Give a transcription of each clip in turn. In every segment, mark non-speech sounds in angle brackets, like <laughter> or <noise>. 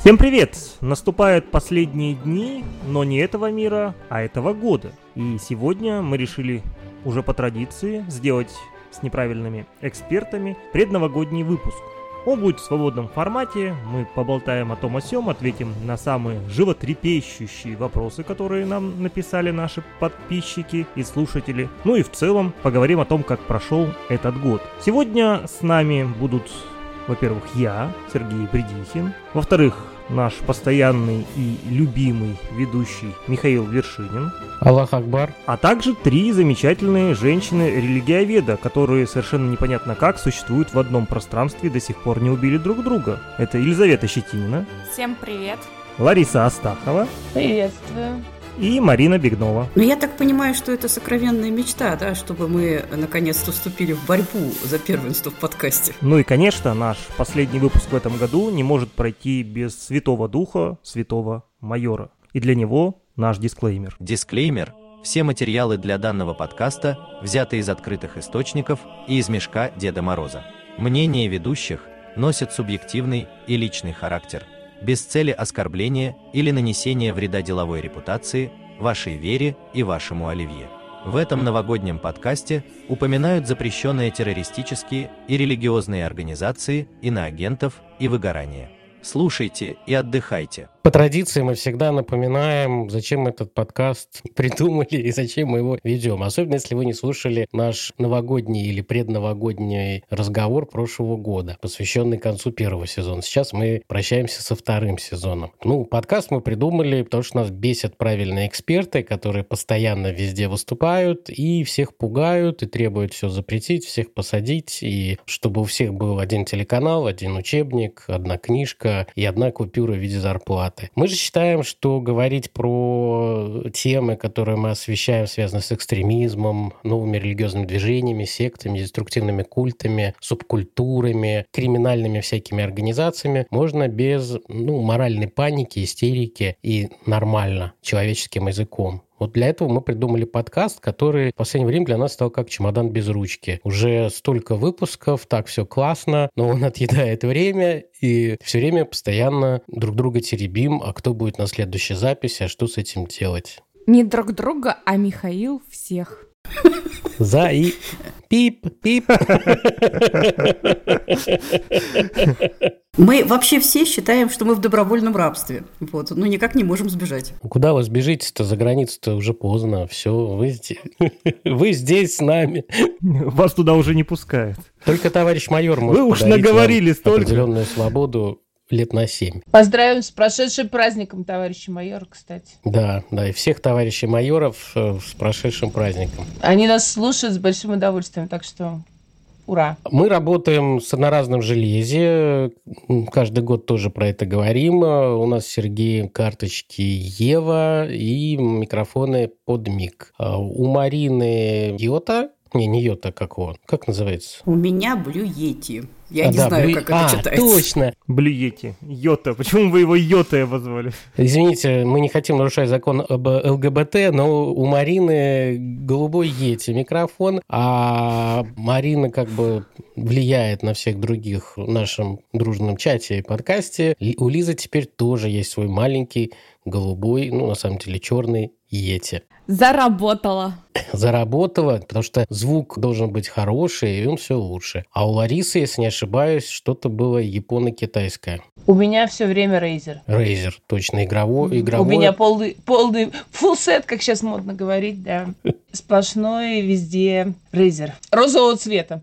Всем привет! Наступают последние дни, но не этого мира, а этого года. И сегодня мы решили уже по традиции сделать с неправильными экспертами предновогодний выпуск. Он будет в свободном формате, мы поболтаем о том о сём, ответим на самые животрепещущие вопросы, которые нам написали наши подписчики и слушатели. Ну и в целом поговорим о том, как прошел этот год. Сегодня с нами будут во-первых, я, Сергей Бредихин. Во-вторых, наш постоянный и любимый ведущий Михаил Вершинин. Аллах Акбар. А также три замечательные женщины-религиоведа, которые совершенно непонятно как существуют в одном пространстве и до сих пор не убили друг друга. Это Елизавета Щетинина. Всем привет. Лариса Астахова. Приветствую и Марина Бегнова. Ну, я так понимаю, что это сокровенная мечта, да, чтобы мы наконец-то вступили в борьбу за первенство в подкасте. Ну и, конечно, наш последний выпуск в этом году не может пройти без святого духа, святого майора. И для него наш дисклеймер. Дисклеймер все материалы для данного подкаста взяты из открытых источников и из мешка Деда Мороза. Мнения ведущих носят субъективный и личный характер – без цели оскорбления или нанесения вреда деловой репутации, вашей вере и вашему оливье. В этом новогоднем подкасте упоминают запрещенные террористические и религиозные организации, иноагентов и выгорание. Слушайте и отдыхайте. По традиции мы всегда напоминаем, зачем этот подкаст <laughs> придумали и зачем мы его ведем. Особенно, если вы не слушали наш новогодний или предновогодний разговор прошлого года, посвященный концу первого сезона. Сейчас мы прощаемся со вторым сезоном. Ну, подкаст мы придумали, потому что нас бесят правильные эксперты, которые постоянно везде выступают и всех пугают, и требуют все запретить, всех посадить, и чтобы у всех был один телеканал, один учебник, одна книжка и одна купюра в виде зарплаты дебаты. Мы же считаем, что говорить про темы, которые мы освещаем, связанные с экстремизмом, новыми религиозными движениями, сектами, деструктивными культами, субкультурами, криминальными всякими организациями, можно без ну, моральной паники, истерики и нормально, человеческим языком. Вот для этого мы придумали подкаст, который в последнее время для нас стал как чемодан без ручки. Уже столько выпусков, так все классно, но он <laughs> отъедает время, и все время постоянно друг друга теребим, а кто будет на следующей записи, а что с этим делать. Не друг друга, а Михаил всех. <laughs> За и пип, пип. Мы вообще все считаем, что мы в добровольном рабстве. Вот, но никак не можем сбежать. Куда вы сбежите-то? За границу-то уже поздно. Все, вы здесь, <laughs> вы здесь с нами. Вас туда уже не пускают. Только товарищ майор может Вы уж наговорили столько. определенную свободу лет на семь. Поздравим с прошедшим праздником, товарищи майор, кстати. Да, да, и всех товарищей майоров э, с прошедшим праздником. Они нас слушают с большим удовольствием, так что Ура! Мы работаем с одноразным железе. Каждый год тоже про это говорим. У нас с Сергеем карточки Ева и микрофоны под миг. А у Марины Йота не, не йота какого. Как называется? У меня блюети. Я а, не да, знаю, блю... как а, это читается. точно. Блюети. Йота. Почему вы его Йота обозвали? Извините, мы не хотим нарушать закон об ЛГБТ, но у Марины голубой Йети микрофон, а Марина как бы влияет на всех других в нашем дружном чате и подкасте. У Лизы теперь тоже есть свой маленький голубой, ну, на самом деле, черный Йети. Заработала. <coughs> Заработала, потому что звук должен быть хороший, и он все лучше. А у Ларисы, если не ошибаюсь, что-то было японо-китайское. У меня все время Razer. Razer, точно, игровой. игровой. У меня полный, полный full set, как сейчас модно говорить, да. <laughs> Сплошной везде Razer. Розового цвета.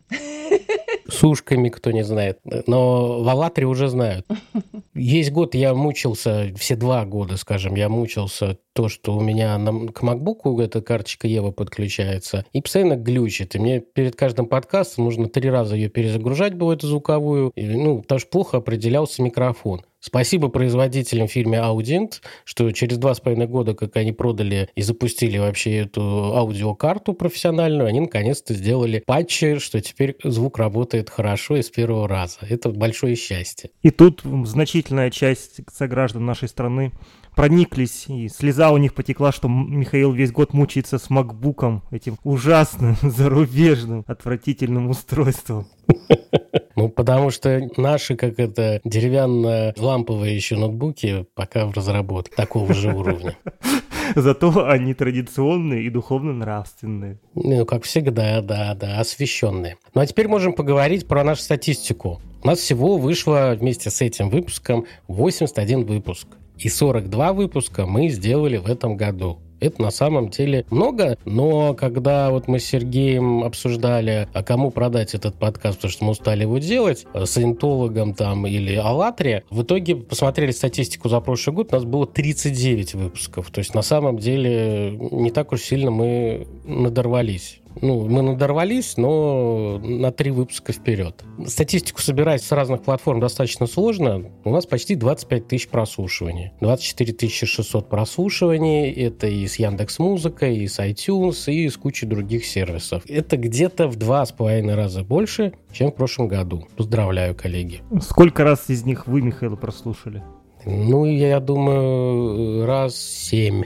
С ушками, кто не знает. Но в Аллатре уже знают. <laughs> Есть год я мучился, все два года, скажем, я мучился то, что у меня на, к MacBook эта карточка Ева подключается, и постоянно глючит. И мне перед каждым подкастом нужно три раза ее перезагружать эту звуковую, и, ну, потому что плохо определялся микрофон. Спасибо производителям фирме Audient, что через два с половиной года, как они продали и запустили вообще эту аудиокарту профессиональную, они наконец-то сделали патчи, что теперь звук работает хорошо и с первого раза. Это большое счастье. И тут значительная часть сограждан нашей страны прониклись, и слеза у них потекла, что Михаил весь год мучается с макбуком, этим ужасным, <laughs> зарубежным, отвратительным устройством. <laughs> Ну, потому что наши, как это, деревянно-ламповые еще ноутбуки пока в разработке такого же уровня. <laughs> Зато они традиционные и духовно-нравственные. Ну, как всегда, да, да, освещенные. Ну, а теперь можем поговорить про нашу статистику. У нас всего вышло вместе с этим выпуском 81 выпуск. И 42 выпуска мы сделали в этом году. Это на самом деле много, но когда вот мы с Сергеем обсуждали, а кому продать этот подкаст, потому что мы устали его делать, э, саентологом там или Аллатре, в итоге посмотрели статистику за прошлый год, у нас было 39 выпусков. То есть на самом деле не так уж сильно мы надорвались. Ну, мы надорвались, но на три выпуска вперед. Статистику собирать с разных платформ достаточно сложно. У нас почти 25 тысяч прослушиваний. 24 600 прослушиваний. Это и с Яндекс Музыкой, и с iTunes, и с кучей других сервисов. Это где-то в два с половиной раза больше, чем в прошлом году. Поздравляю, коллеги. Сколько раз из них вы, Михаил, прослушали? Ну, я думаю, раз семь.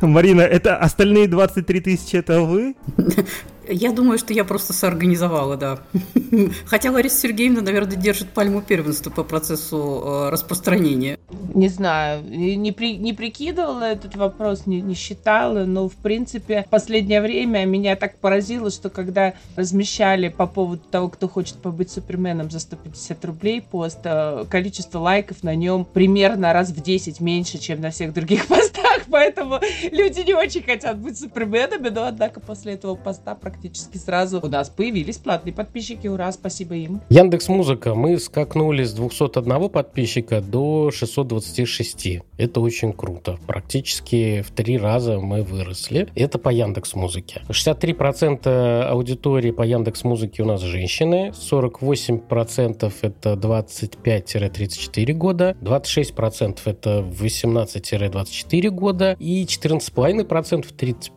Марина, это остальные 23 тысячи, это вы? <laughs> Я думаю, что я просто соорганизовала, да. <laughs> Хотя Лариса Сергеевна, наверное, держит пальму первенства по процессу э, распространения. Не знаю, не, при, не прикидывала этот вопрос, не, не считала, но, в принципе, в последнее время меня так поразило, что когда размещали по поводу того, кто хочет побыть Суперменом за 150 рублей пост, э, количество лайков на нем примерно раз в 10 меньше, чем на всех других <laughs> постах, поэтому люди не очень хотят быть Суперменами, но, однако, после этого поста практически практически сразу у нас появились платные подписчики. Ура, спасибо им. Яндекс Музыка. Мы скакнули с 201 подписчика до 626. Это очень круто. Практически в три раза мы выросли. Это по Яндекс Музыке. 63% аудитории по Яндекс Музыке у нас женщины. 48% это 25-34 года. 26% это 18-24 года. И 14,5%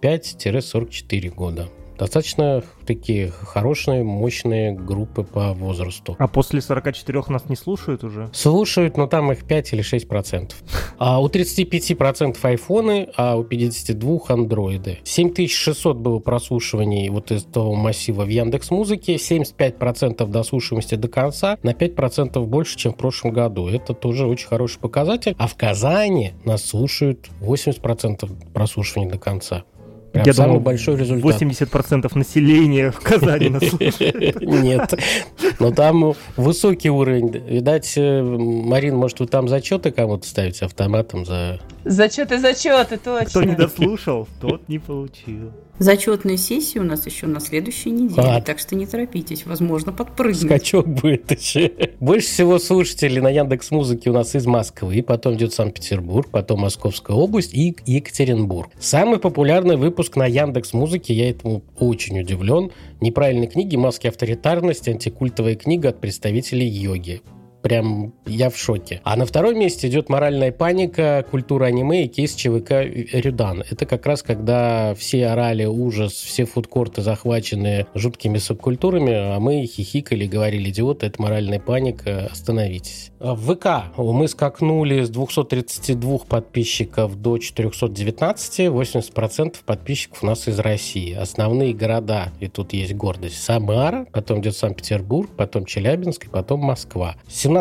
35-44 года достаточно такие хорошие, мощные группы по возрасту. А после 44 нас не слушают уже? Слушают, но там их 5 или 6 процентов. А у 35 процентов айфоны, а у 52 андроиды. 7600 было прослушиваний вот из того массива в Яндекс Музыке, 75 процентов дослушиваемости до конца, на 5 процентов больше, чем в прошлом году. Это тоже очень хороший показатель. А в Казани нас слушают 80 процентов прослушиваний до конца. Прям Я самый думал, большой результат. 80% населения в Казани нас <laughs> слушает. Нет, но там высокий уровень. Видать, э, Марин, может, вы там зачеты кому-то ставите автоматом за... Зачеты, зачеты, точно. Кто не дослушал, тот не получил. Зачетная сессия у нас еще на следующей неделе, а. так что не торопитесь, возможно, подпрыгнуть. Скачок будет еще. Больше всего слушателей на Яндекс Музыке у нас из Москвы, потом идет Санкт-Петербург, потом Московская область и Екатеринбург. Самый популярный выпуск на Яндекс Музыке, я этому очень удивлен. Неправильные книги, маски авторитарности, антикультовая книга от представителей йоги прям я в шоке. А на втором месте идет моральная паника, культура аниме и кейс ЧВК Рюдан. Это как раз когда все орали ужас, все фудкорты захвачены жуткими субкультурами, а мы хихикали, говорили, идиот, это моральная паника, остановитесь. В ВК мы скакнули с 232 подписчиков до 419, 80% подписчиков у нас из России. Основные города, и тут есть гордость, Самара, потом идет Санкт-Петербург, потом Челябинск и потом Москва. 17%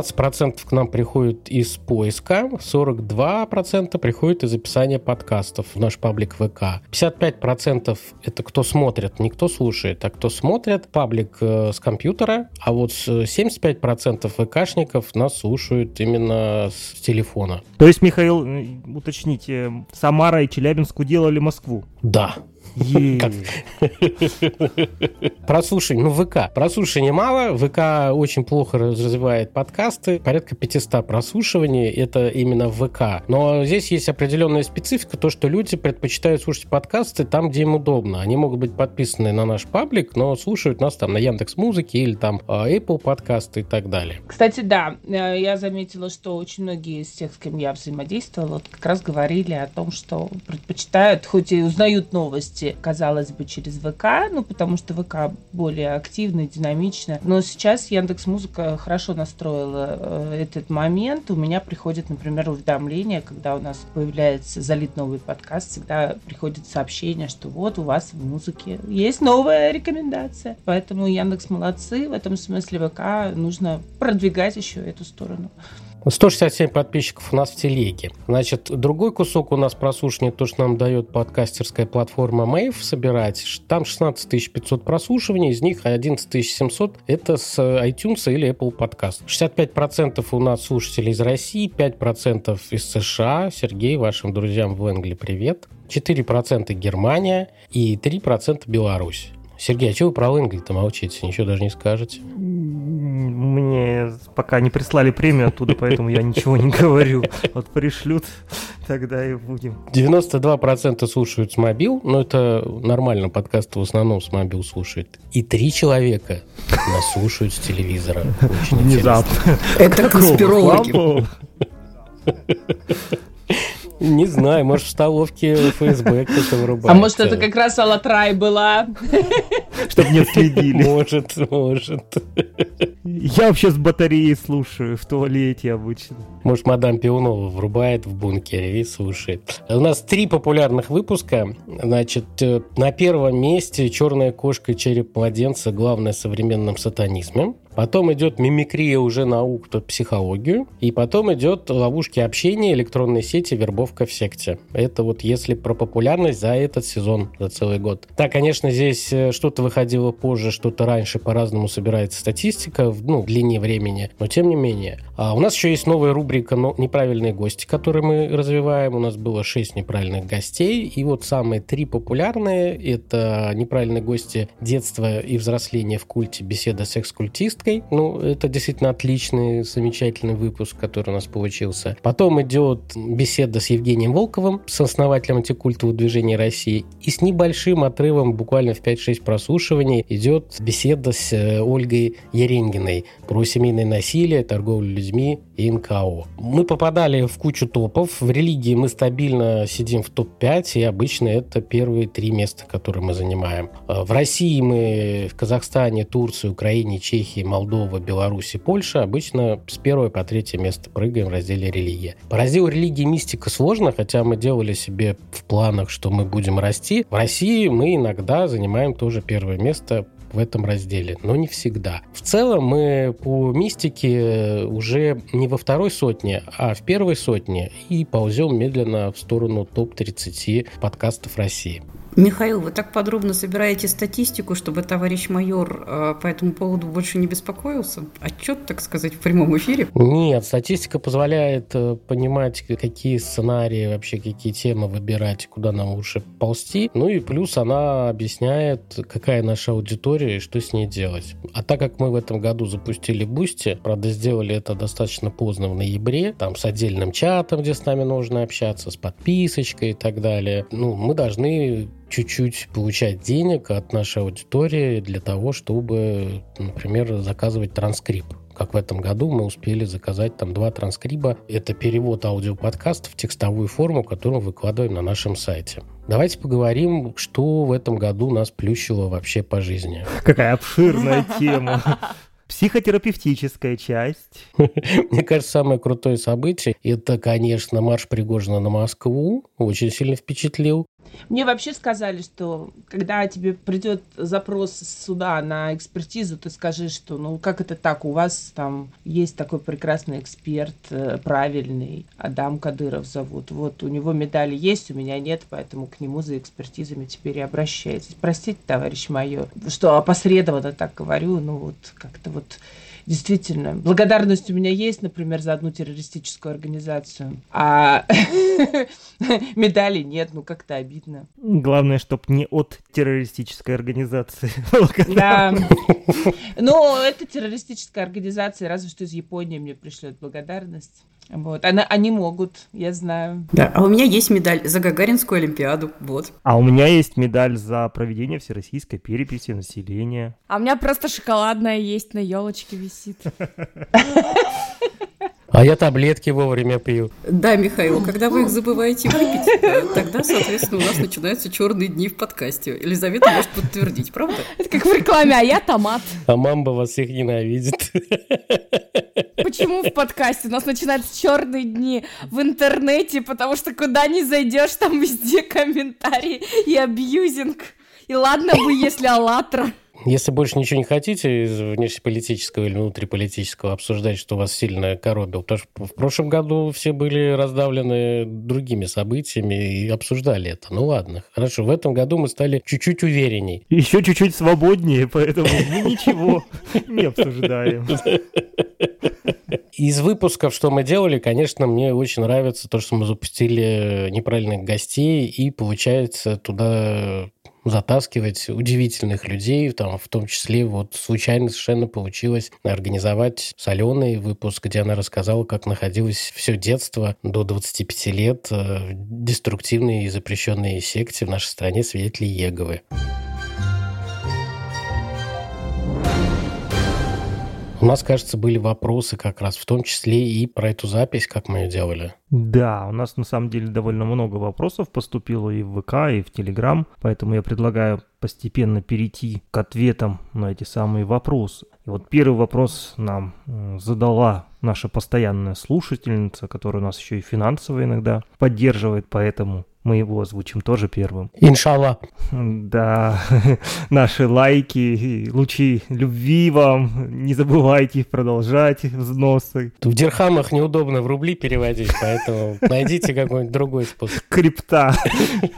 к нам приходит из поиска, 42% приходит из описания подкастов в наш паблик ВК. 55% это кто смотрит, не кто слушает, а кто смотрит, паблик э, с компьютера, а вот 75% ВКшников нас слушают именно с телефона. То есть, Михаил, уточните, Самара и Челябинск уделали Москву? Да. <laughs> Прослушивание, ну ВК. Прослушивания мало, ВК очень плохо развивает подкасты, порядка 500 прослушиваний, это именно ВК. Но здесь есть определенная специфика, то, что люди предпочитают слушать подкасты там, где им удобно. Они могут быть подписаны на наш паблик, но слушают нас там на Яндекс Музыке или там а, Apple подкасты и так далее. Кстати, да, э, я заметила, что очень многие из тех, с кем я взаимодействовала, как раз говорили о том, что предпочитают, хоть и узнают новости, казалось бы, через ВК, ну, потому что ВК более активно, динамично. Но сейчас Яндекс Музыка хорошо настроила э, этот момент. У меня приходит, например, уведомление, когда у нас появляется залит новый подкаст, всегда приходит сообщение, что вот у вас в музыке есть новая рекомендация. Поэтому Яндекс молодцы. В этом смысле ВК нужно продвигать еще эту сторону. 167 подписчиков у нас в телеге. Значит, другой кусок у нас прослушивания, то, что нам дает подкастерская платформа Mave собирать. Там 16 500 прослушиваний, из них 11 700 это с iTunes или Apple Podcast. 65% у нас слушателей из России, 5% из США. Сергей, вашим друзьям в Англии привет. 4% Германия и 3% Беларусь. Сергей, а что вы про Лэнгли-то молчите? Ничего даже не скажете. Мне пока не прислали премию оттуда, поэтому я ничего не говорю. Вот пришлют, тогда и будем. 92% слушают с мобил, но это нормально, подкасты в основном с мобил слушают. И три человека нас слушают с телевизора. Очень Внезапно. Это конспирологи. Не знаю, может, в столовке ФСБ кто-то вырубает. А может, это как раз Алатрай была? Чтобы не следили. Может, может. Я вообще с батареей слушаю в туалете обычно. Может, мадам Пионова врубает в бункере и слушает. У нас три популярных выпуска. Значит, э, на первом месте «Черная кошка и череп младенца. Главное в современном сатанизме». Потом идет мимикрия уже наук под психологию. И потом идет ловушки общения, электронной сети, вербовка в секте. Это вот если про популярность за этот сезон, за целый год. Да, конечно, здесь э, что-то выходило позже, что-то раньше, по-разному собирается статистика, в, ну, в длине времени. Но тем не менее. А у нас еще есть новая рубрика «Неправильные гости», которую мы развиваем. У нас было шесть неправильных гостей. И вот самые три популярные – это неправильные гости детства и взросления в культе, беседа с Костей. Ну, это действительно отличный, замечательный выпуск, который у нас получился. Потом идет беседа с Евгением Волковым, с основателем антикультового движения России. И с небольшим отрывом, буквально в 5-6 прослушиваний, идет беседа с э, Ольгой Еренгиной про семейное насилие, торговлю людьми и НКО. Мы попадали в кучу топов. В религии мы стабильно сидим в топ-5, и обычно это первые три места, которые мы занимаем. Э, в России мы в Казахстане, Турции, Украине, Чехии, Молдова, Беларусь и Польша обычно с первого по третье место прыгаем в разделе религия. По разделу религии мистика сложно, хотя мы делали себе в планах, что мы будем расти. В России мы иногда занимаем тоже первое место в этом разделе, но не всегда. В целом мы по мистике уже не во второй сотне, а в первой сотне и ползем медленно в сторону топ-30 подкастов России. Михаил, вы так подробно собираете статистику, чтобы товарищ майор э, по этому поводу больше не беспокоился? Отчет, так сказать, в прямом эфире? Нет, статистика позволяет э, понимать, какие сценарии, вообще какие темы выбирать, куда нам лучше ползти. Ну и плюс она объясняет, какая наша аудитория и что с ней делать. А так как мы в этом году запустили Boosty, правда, сделали это достаточно поздно в ноябре, там с отдельным чатом, где с нами нужно общаться, с подписочкой и так далее, ну, мы должны чуть-чуть получать денег от нашей аудитории для того, чтобы, например, заказывать транскрипт как в этом году мы успели заказать там два транскриба. Это перевод аудиоподкаста в текстовую форму, которую мы выкладываем на нашем сайте. Давайте поговорим, что в этом году нас плющило вообще по жизни. Какая обширная тема. Психотерапевтическая часть. Мне кажется, самое крутое событие – это, конечно, марш Пригожина на Москву. Очень сильно впечатлил. Мне вообще сказали, что когда тебе придет запрос суда на экспертизу, ты скажи, что ну как это так, у вас там есть такой прекрасный эксперт, э, правильный, Адам Кадыров зовут. Вот у него медали есть, у меня нет, поэтому к нему за экспертизами теперь и обращайтесь. Простите, товарищ майор, что опосредованно так говорю, ну вот как-то вот действительно, благодарность у меня есть, например, за одну террористическую организацию, а <laughs> медали нет, ну как-то обидно. Главное, чтобы не от террористической организации. <laughs> Да. Ну, это террористическая организация, разве что из Японии мне пришлет благодарность. Вот. Она, они могут, я знаю. Да, а у меня есть медаль за Гагаринскую Олимпиаду, вот. А у меня есть медаль за проведение всероссийской переписи населения. А у меня просто шоколадная есть, на елочке висит. А я таблетки вовремя пью. Да, Михаил, когда вы их забываете выпить, тогда, соответственно, у нас начинаются черные дни в подкасте. Елизавета может подтвердить, правда? Это как в рекламе, а я томат. А мамба вас всех ненавидит. Почему в подкасте? У нас начинаются черные дни в интернете, потому что куда ни зайдешь, там везде комментарии и абьюзинг. И ладно бы, если «АЛЛАТРА». Если больше ничего не хотите из внешнеполитического или внутриполитического обсуждать, что вас сильно коробил, потому что в прошлом году все были раздавлены другими событиями и обсуждали это. Ну ладно, хорошо. В этом году мы стали чуть-чуть уверенней. Еще чуть-чуть свободнее, поэтому мы ничего не обсуждаем. <laughs> Из выпусков, что мы делали, конечно, мне очень нравится то, что мы запустили неправильных гостей, и получается туда затаскивать удивительных людей, там, в том числе вот случайно совершенно получилось организовать соленый выпуск, где она рассказала, как находилось все детство до 25 лет в деструктивной и запрещенной секте в нашей стране свидетелей Еговы. У нас, кажется, были вопросы как раз, в том числе и про эту запись, как мы ее делали. Да, у нас на самом деле довольно много вопросов поступило и в ВК, и в Телеграм, поэтому я предлагаю постепенно перейти к ответам на эти самые вопросы. И вот первый вопрос нам задала наша постоянная слушательница, которая у нас еще и финансово иногда поддерживает, поэтому мы его озвучим тоже первым. Иншалла. Да, <laughs> наши лайки, лучи любви вам. Не забывайте продолжать взносы. В дирхамах неудобно в рубли переводить, поэтому <laughs> найдите какой-нибудь другой способ. Крипта.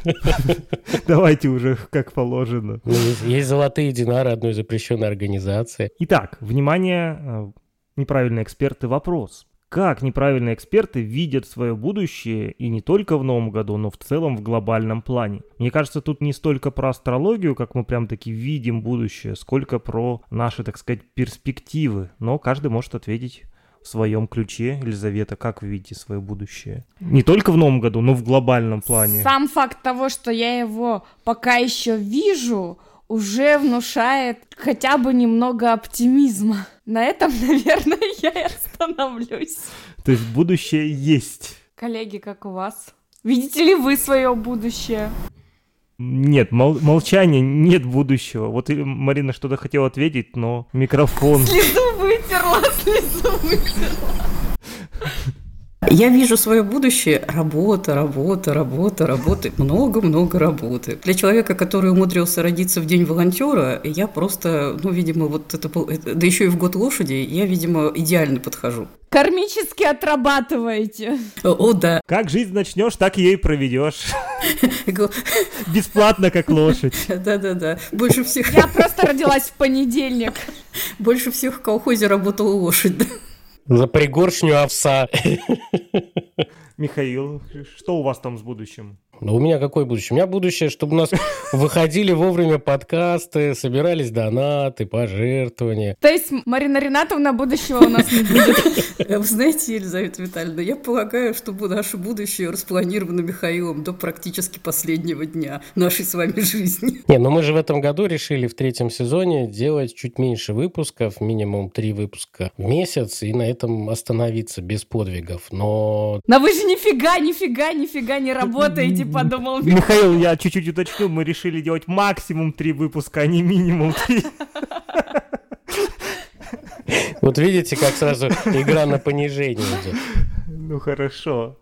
<laughs> Давайте уже как положено. Ну, есть золотые динары одной запрещенной организации. Итак, внимание, неправильные эксперты, вопрос. Как неправильные эксперты видят свое будущее и не только в новом году, но в целом в глобальном плане? Мне кажется, тут не столько про астрологию, как мы прям таки видим будущее, сколько про наши, так сказать, перспективы. Но каждый может ответить в своем ключе. Елизавета, как вы видите свое будущее? Не только в новом году, но в глобальном плане. Сам факт того, что я его пока еще вижу, уже внушает хотя бы немного оптимизма. На этом, <laughs> наверное, я и остановлюсь. То есть будущее есть. Коллеги, как у вас? Видите ли вы свое будущее? Нет, мол- молчание, нет будущего. Вот Марина что-то хотела ответить, но микрофон... Слезу вытерла, <laughs> слезу вытерла. Я вижу свое будущее. Работа, работа, работа, работа. Много-много работы. Для человека, который умудрился родиться в день волонтера, я просто, ну, видимо, вот это, да еще и в год лошади, я, видимо, идеально подхожу. Кармически отрабатываете. О, о да. Как жизнь начнешь, так ее и проведешь. Бесплатно, как лошадь. Да-да-да. Больше всех... Я просто родилась в понедельник. Больше всех в колхозе работала лошадь. За пригоршню овса. <laughs> Михаил, что у вас там с будущим? Ну, у меня какое будущее? У меня будущее, чтобы у нас <laughs> выходили вовремя подкасты, собирались донаты, пожертвования. То есть Марина Ринатовна будущего у нас не будет? <laughs> Вы знаете, Елизавета Витальевна, я полагаю, что наше будущее распланировано Михаилом до практически последнего дня нашей с вами жизни. <laughs> Не, но мы же в этом году решили в третьем сезоне делать чуть меньше выпусков, минимум три выпуска в месяц, и на этом остановиться без подвигов. Но... Но вы же нифига, нифига, нифига не работаете подумал Михаил, я чуть-чуть уточню, мы решили делать максимум три выпуска, а не минимум три. Вот видите, как сразу игра на понижение идет. Ну хорошо.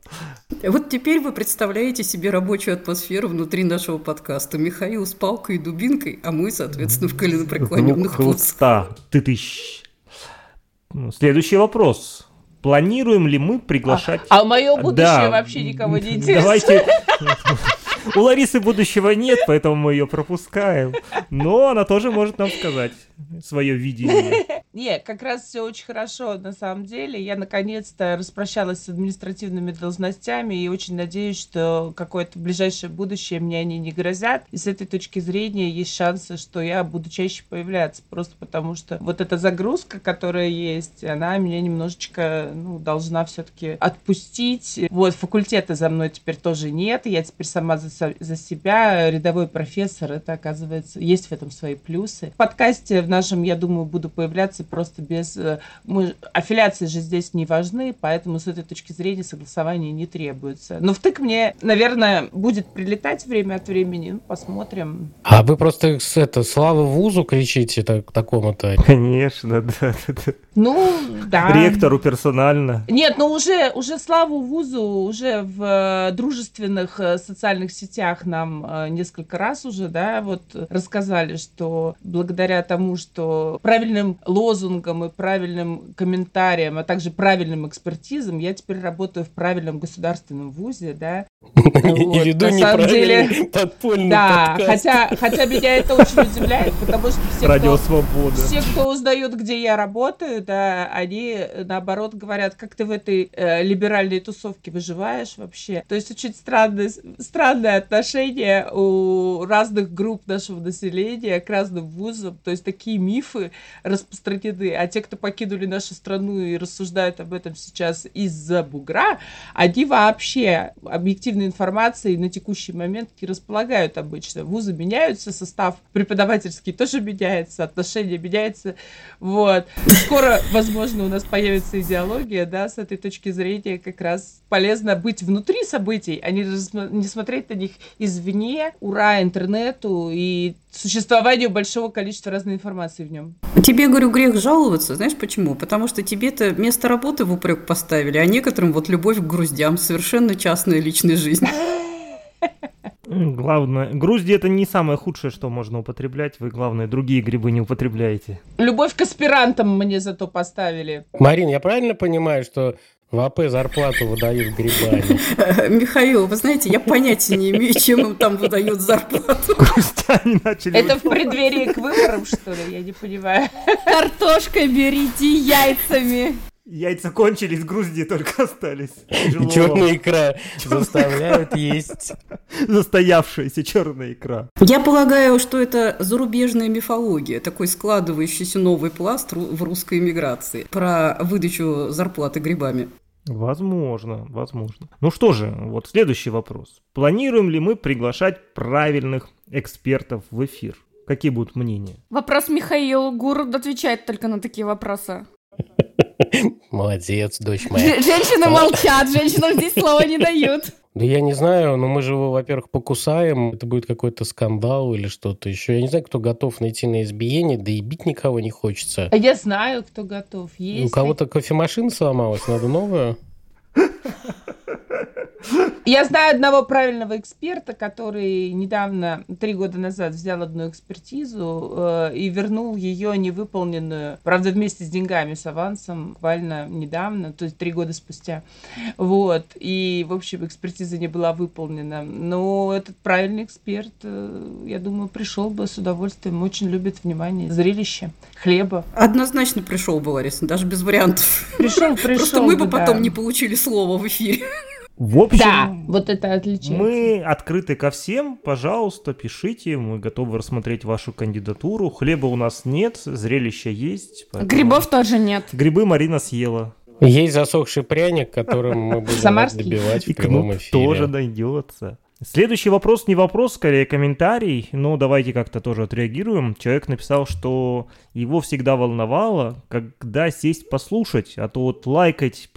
Вот теперь вы представляете себе рабочую атмосферу внутри нашего подкаста. Михаил с палкой и дубинкой, а мы, соответственно, в коленопреклоненных позах. Ты тысяч. Следующий вопрос. Планируем ли мы приглашать... А, а мое будущее да. вообще никого не <laughs> интересует. Давайте... У Ларисы будущего нет, поэтому мы ее пропускаем. Но она тоже может нам сказать свое видение. <laughs> Не, как раз все очень хорошо, на самом деле. Я наконец-то распрощалась с административными должностями и очень надеюсь, что какое-то ближайшее будущее мне они не грозят. И с этой точки зрения есть шансы, что я буду чаще появляться. Просто потому что вот эта загрузка, которая есть, она меня немножечко ну, должна все-таки отпустить. Вот, факультета за мной теперь тоже нет. Я теперь сама за, за себя рядовой профессор. Это, оказывается, есть в этом свои плюсы. В подкасте в нашем, я думаю, буду появляться просто без... Э, мы... Аффилиации же здесь не важны, поэтому с этой точки зрения согласования не требуется. Но в ТыК мне, наверное, будет прилетать время от времени. Ну, посмотрим. А вы просто с это, слава вузу кричите так, такому-то? Конечно, да. Ну, да. Ректору персонально. Нет, ну уже, уже славу вузу, уже в э, дружественных э, социальных сетях нам несколько раз уже, да, вот рассказали, что благодаря тому, что правильным лозунгам и правильным комментариям, а также правильным экспертизам я теперь работаю в правильном государственном вузе, да. <laughs> И веду неправильный <laughs> подпольный Да, хотя, меня это очень удивляет, потому что все, кто, узнают, где я работаю, да, они наоборот говорят, как ты в этой э, либеральной тусовке выживаешь вообще. То есть очень странное, странное отношение у разных групп нашего населения к разным вузам. То есть такие мифы распространены. А те, кто покинули нашу страну и рассуждают об этом сейчас из-за бугра, они вообще объективной информацией на текущий момент не располагают обычно. Вузы меняются, состав преподавательский тоже меняется, отношения меняются. Вот. Скоро, возможно, у нас появится идеология, да, с этой точки зрения как раз полезно быть внутри событий, а не, не смотреть на них извне. Ура интернету и существованию большого количества разной информации в нем. Тебе, говорю, грех жаловаться. Знаешь почему? Потому что тебе-то место работы в упрек поставили, а некоторым вот любовь к груздям, совершенно частная личная жизнь. <laughs> Главное, грузди это не самое худшее, что можно употреблять. Вы, главное, другие грибы не употребляете. Любовь к аспирантам мне зато поставили. Марин, я правильно понимаю, что в АП зарплату выдают грибами. <laughs> Михаил, вы знаете, я понятия не имею, чем им там выдают зарплату. <laughs> начали. Это в преддверии к выборам, что ли? Я не понимаю. Картошкой берите, яйцами. Яйца кончились, грузди только остались. Тяжело. Черная икра заставляют есть. Застоявшаяся черная икра. Я полагаю, что это зарубежная мифология, такой складывающийся новый пласт в русской эмиграции про выдачу зарплаты грибами. Возможно, возможно. Ну что же, вот следующий вопрос. Планируем ли мы приглашать правильных экспертов в эфир? Какие будут мнения? Вопрос Михаил. Гуру отвечает только на такие вопросы. <laughs> Молодец, дочь моя. Женщины молчат, женщинам здесь слова не дают. Да я не знаю, но мы же его, во-первых, покусаем, это будет какой-то скандал или что-то еще. Я не знаю, кто готов найти на избиение, да и бить никого не хочется. А я знаю, кто готов. Есть У кого-то кофемашина сломалась, надо новую. <laughs> Я знаю одного правильного эксперта, который недавно, три года назад, взял одну экспертизу э, и вернул ее невыполненную, правда, вместе с деньгами, с авансом, буквально недавно, то есть три года спустя. Вот. И, в общем, экспертиза не была выполнена. Но этот правильный эксперт, э, я думаю, пришел бы с удовольствием, очень любит внимание, зрелище, хлеба. Однозначно пришел бы, Лариса, даже без вариантов. Пришел, пришел. <laughs> Просто мы бы потом не получили слова в эфире. В общем, да, вот это отличается. Мы открыты ко всем, пожалуйста, пишите, мы готовы рассмотреть вашу кандидатуру. Хлеба у нас нет, зрелища есть. Поэтому... Грибов тоже нет. Грибы Марина съела. Есть засохший пряник, которым мы будем добивать в прямом эфире. тоже найдется. Следующий вопрос не вопрос, скорее комментарий, но давайте как-то тоже отреагируем. Человек написал, что его всегда волновало, когда сесть послушать, а то вот лайкать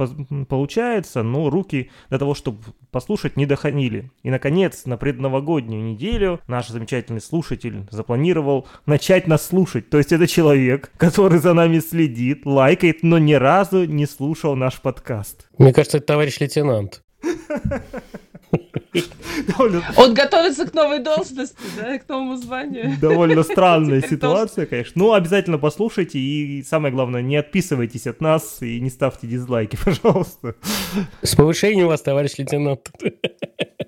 получается, но руки для того, чтобы послушать, не доходили. И, наконец, на предновогоднюю неделю наш замечательный слушатель запланировал начать нас слушать. То есть это человек, который за нами следит, лайкает, но ни разу не слушал наш подкаст. Мне кажется, это товарищ лейтенант. <laughs> Он готовится к новой должности, да, к новому званию. Довольно <laughs> странная ситуация, конечно. Ну, обязательно послушайте и, самое главное, не отписывайтесь от нас и не ставьте дизлайки, <laughs> пожалуйста. С повышением вас, товарищ лейтенант.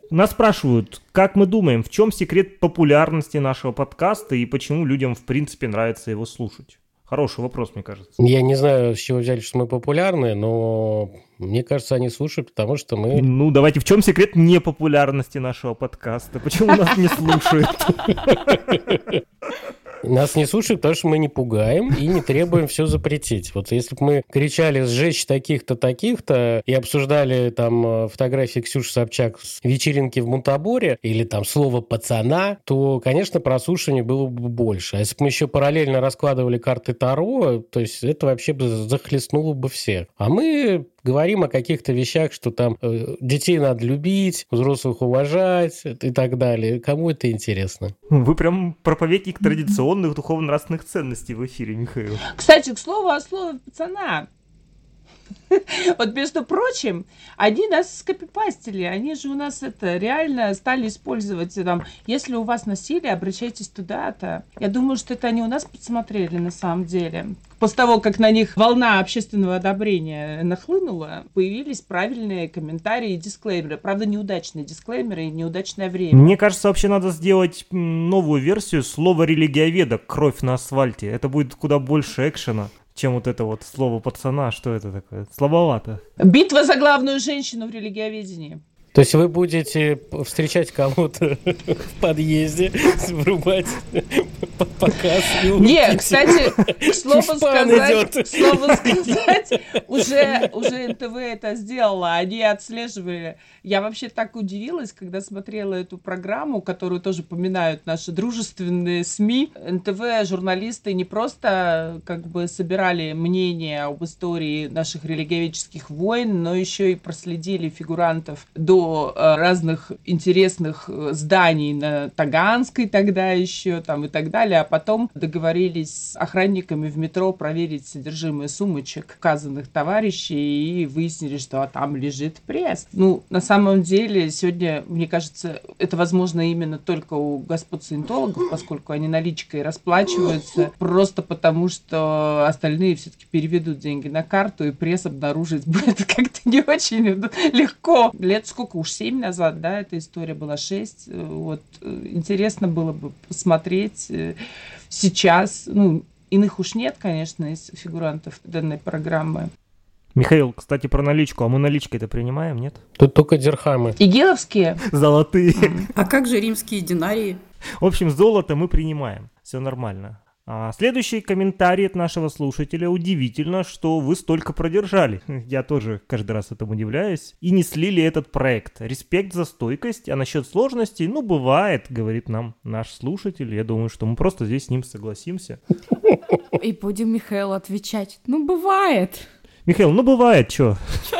Нас спрашивают, как мы думаем, в чем секрет популярности нашего подкаста и почему людям, в принципе, нравится его слушать? Хороший вопрос, мне кажется. Я не знаю, с чего взяли, что мы популярны, но мне кажется, они слушают, потому что мы... Ну, давайте, в чем секрет непопулярности нашего подкаста? Почему нас не слушают? <laughs> Нас не слушают, потому что мы не пугаем и не требуем все запретить. Вот если бы мы кричали «сжечь таких-то, таких-то» и обсуждали там э, фотографии Ксюши Собчак с вечеринки в Мунтаборе или там слово «пацана», то, конечно, прослушивания было бы больше. А если бы мы еще параллельно раскладывали карты Таро, то есть это вообще бы захлестнуло бы всех. А мы говорим о каких-то вещах, что там э, детей надо любить, взрослых уважать и так далее. Кому это интересно? Вы прям проповедник традиционных духовно-нравственных ценностей в эфире, Михаил. Кстати, к слову о слове пацана. <laughs> Вот, между прочим, они нас скопипастили, они же у нас это реально стали использовать там, если у вас насилие, обращайтесь туда-то. Я думаю, что это они у нас подсмотрели на самом деле. После того, как на них волна общественного одобрения нахлынула, появились правильные комментарии и дисклеймеры. Правда, неудачные дисклеймеры и неудачное время. Мне кажется, вообще надо сделать новую версию слова религиоведа «Кровь на асфальте». Это будет куда больше экшена чем вот это вот слово пацана, что это такое? Слабовато. Битва за главную женщину в религиоведении. То есть вы будете встречать кого-то в подъезде, врубать показ и Нет, кстати, к слову сказать, к слову сказать, уже, уже НТВ это сделала, они отслеживали. Я вообще так удивилась, когда смотрела эту программу, которую тоже поминают наши дружественные СМИ. НТВ журналисты не просто как бы собирали мнение об истории наших религиоведческих войн, но еще и проследили фигурантов до Э, разных интересных э, зданий на Таганской тогда еще, там и так далее, а потом договорились с охранниками в метро проверить содержимое сумочек указанных товарищей и выяснили, что а там лежит пресс. Ну, на самом деле, сегодня, мне кажется, это возможно именно только у господ саентологов, поскольку они наличкой расплачиваются, просто потому что остальные все-таки переведут деньги на карту, и пресс обнаружить <laughs> будет как-то не очень легко. Лет сколько уж 7 назад, да, эта история была 6. Э, вот э, интересно было бы посмотреть э, сейчас, ну, иных уж нет, конечно, из фигурантов данной программы. Михаил, кстати, про наличку. А мы наличкой это принимаем, нет? Тут только дирхамы. Игиловские? Золотые. А как же римские динарии? В общем, золото мы принимаем. Все нормально. А следующий комментарий от нашего слушателя. Удивительно, что вы столько продержали. <laughs> Я тоже каждый раз этому удивляюсь. И не слили этот проект. Респект за стойкость. А насчет сложностей, ну, бывает, говорит нам наш слушатель. Я думаю, что мы просто здесь с ним согласимся. И будем Михаилу отвечать. Ну, бывает. Михаил, ну бывает, что? <laughs>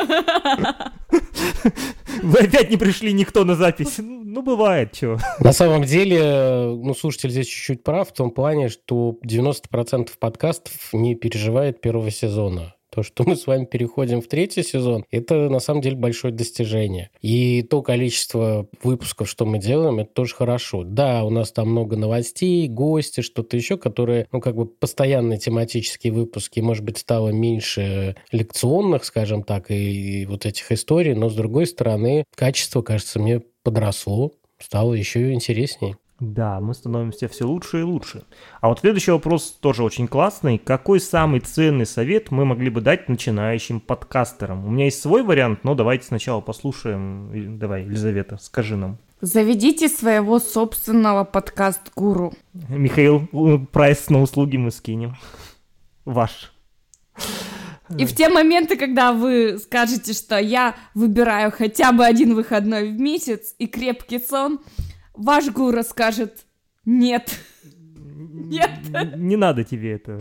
Вы опять не пришли никто на запись. Ну, бывает, что. На самом деле, ну, слушатель здесь чуть-чуть прав в том плане, что 90% подкастов не переживает первого сезона. То, что мы с вами переходим в третий сезон, это на самом деле большое достижение. И то количество выпусков, что мы делаем, это тоже хорошо. Да, у нас там много новостей, гости, что-то еще, которые, ну, как бы постоянные тематические выпуски, может быть, стало меньше лекционных, скажем так, и, и вот этих историй, но, с другой стороны, качество, кажется, мне подросло, стало еще интереснее. Да, мы становимся все лучше и лучше. А вот следующий вопрос тоже очень классный. Какой самый ценный совет мы могли бы дать начинающим подкастерам? У меня есть свой вариант, но давайте сначала послушаем. Давай, Елизавета, скажи нам. Заведите своего собственного подкаст-гуру. Михаил, прайс на услуги мы скинем. Ваш. И в те моменты, когда вы скажете, что я выбираю хотя бы один выходной в месяц и крепкий сон, ваш гуру скажет нет. Нет. Не надо тебе это.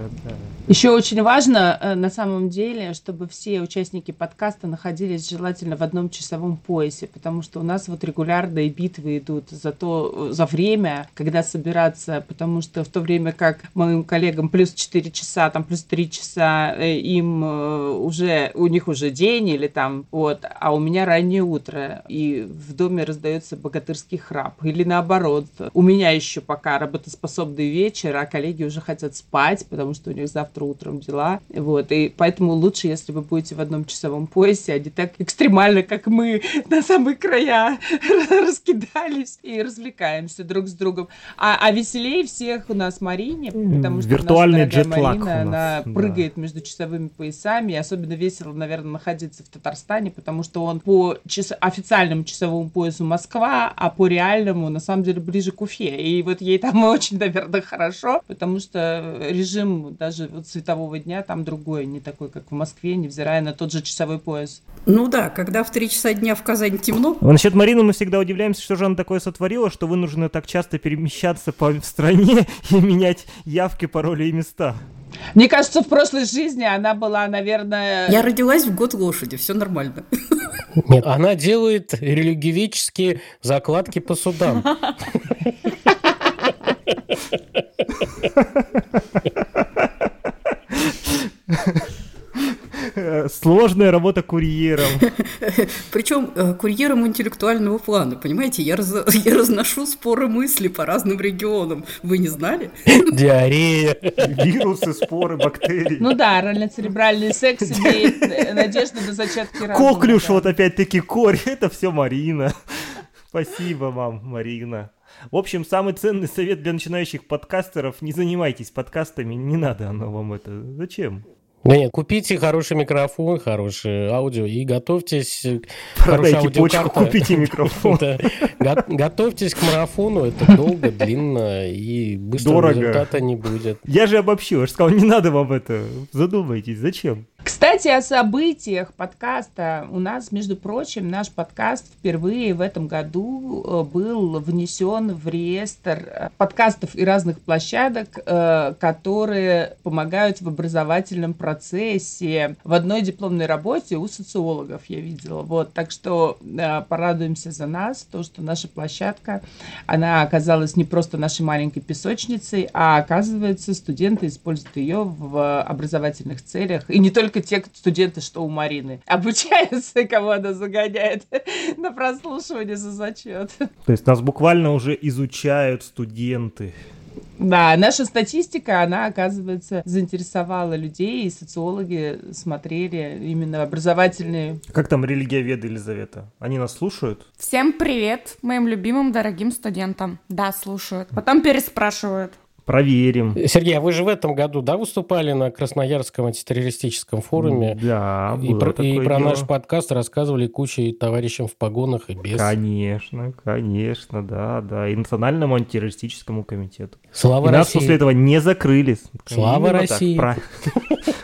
Еще очень важно, э, на самом деле, чтобы все участники подкаста находились желательно в одном часовом поясе, потому что у нас вот регулярные битвы идут за то, за время, когда собираться, потому что в то время как моим коллегам плюс 4 часа, там плюс 3 часа, э, им э, уже, у них уже день или там, вот, а у меня раннее утро, и в доме раздается богатырский храп, или наоборот, у меня еще пока работоспособный вечер, вечер, а коллеги уже хотят спать, потому что у них завтра утром дела. Вот, и поэтому лучше, если вы будете в одном часовом поясе, а не так экстремально, как мы, <laughs> на самые края <laughs> раскидались и развлекаемся друг с другом. А, а веселее всех у нас Марине, потому что Виртуальный наша дорогая Марина, она да. прыгает между часовыми поясами, и особенно весело, наверное, находиться в Татарстане, потому что он по час- официальному часовому поясу Москва, а по реальному, на самом деле, ближе к Уфе. И вот ей там <laughs> очень, наверное, хорошо, потому что режим даже вот светового дня там другой, не такой, как в Москве, невзирая на тот же часовой пояс. Ну да, когда в 3 часа дня в Казани темно, А Насчет Марины мы всегда удивляемся, что же она такое сотворила, что вынуждена так часто перемещаться по стране <laughs> и менять явки, пароли и места. Мне кажется, в прошлой жизни она была, наверное... я родилась в год лошади, все нормально. Нет, она делает религиоведческие закладки по судам. <laughs> Сложная работа курьером. Причем э, курьером интеллектуального плана, понимаете? Я, раз- <laughs> я разношу споры мысли по разным регионам. Вы не знали? Диарея. Вирусы, споры, бактерии. Ну да, орально-церебральный секс имеет э, надежду на зачатки разума. Коклюш, да. вот опять-таки корь, <laughs> это все Марина. Спасибо вам, Марина. В общем, самый ценный совет для начинающих подкастеров – не занимайтесь подкастами, не надо оно вам это. Зачем? Да нет, купите хороший микрофон, хорошее аудио и готовьтесь <laughs> Продайте почку, купите <laughs> микрофон. Готовьтесь к марафону, это долго, длинно и Дорого. результата не будет. Я же обобщил, я же сказал, не надо вам это. Задумайтесь, зачем? Кстати, о событиях подкаста. У нас, между прочим, наш подкаст впервые в этом году э, был внесен в реестр э, подкастов и разных площадок, э, которые помогают в образовательном процессе. В одной дипломной работе у социологов я видела. Вот, так что порадуемся за нас, то, что наша площадка, она оказалась не просто нашей маленькой песочницей, а оказывается, студенты используют ее в образовательных целях. И не только те студенты, что у Марины, обучаются, <laughs> кого она загоняет <laughs> на прослушивание за зачет. То есть нас буквально уже изучают студенты. Да, наша статистика, она, оказывается, заинтересовала людей, и социологи смотрели именно образовательные Как там религиоведы, Елизавета? Они нас слушают? Всем привет, моим любимым дорогим студентам. Да, слушают. Потом переспрашивают. Проверим. Сергей, а вы же в этом году, да, выступали на Красноярском антитеррористическом форуме? Да, И про, и про дело. наш подкаст рассказывали кучей товарищам в погонах и без. Конечно, конечно, да, да. И Национальному антитеррористическому комитету. Слава И нас России. после этого не закрыли. Слава Именно так, России. про-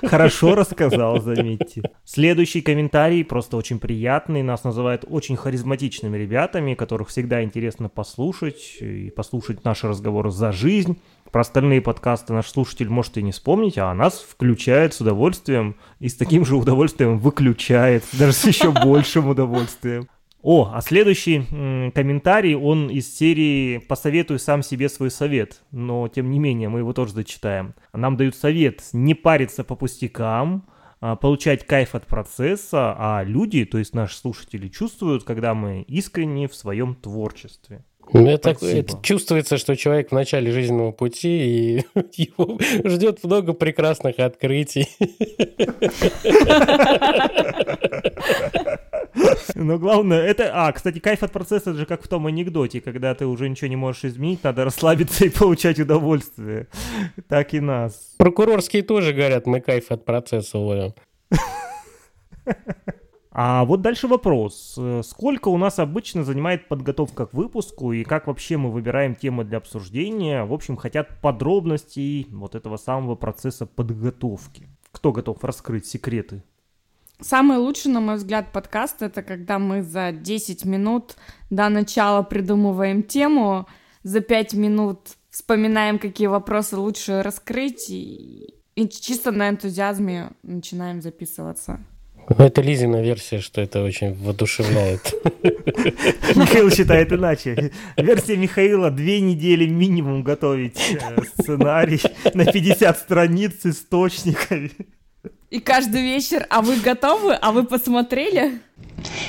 <laughs> Хорошо рассказал, заметьте. Следующий комментарий просто очень приятный. Нас называют очень харизматичными ребятами, которых всегда интересно послушать и послушать наши разговоры за жизнь. Про остальные подкасты наш слушатель может и не вспомнить, а нас включает с удовольствием и с таким же удовольствием выключает, даже с еще <laughs> большим удовольствием. О, а следующий м, комментарий, он из серии «Посоветуй сам себе свой совет», но тем не менее мы его тоже зачитаем. Нам дают совет не париться по пустякам, а, получать кайф от процесса, а люди, то есть наши слушатели, чувствуют, когда мы искренне в своем творчестве. Ну, Это, это чувствуется, что человек в начале жизненного пути, и <laughs> его ждет много прекрасных открытий. Но главное, это... А, кстати, кайф от процесса, это же как в том анекдоте, когда ты уже ничего не можешь изменить, надо расслабиться и <laughs> получать удовольствие. Так и нас. Прокурорские тоже говорят, мы кайф от процесса ловим. <laughs> А вот дальше вопрос. Э, Сколько у нас обычно занимает подготовка к выпуску и как вообще мы выбираем темы для обсуждения? В общем, хотят подробностей вот этого самого процесса подготовки. Кто готов раскрыть секреты? Самый лучший, на мой взгляд, подкаст — это когда мы за 10 минут до начала придумываем тему, за 5 минут вспоминаем, какие вопросы лучше раскрыть, и, и чисто на энтузиазме начинаем записываться. Ну, Это Лизина версия, что это очень воодушевляет. Михаил считает иначе. Версия Михаила две недели минимум готовить э, сценарий на 50 страниц с источниками. И каждый вечер, а вы готовы? А вы посмотрели?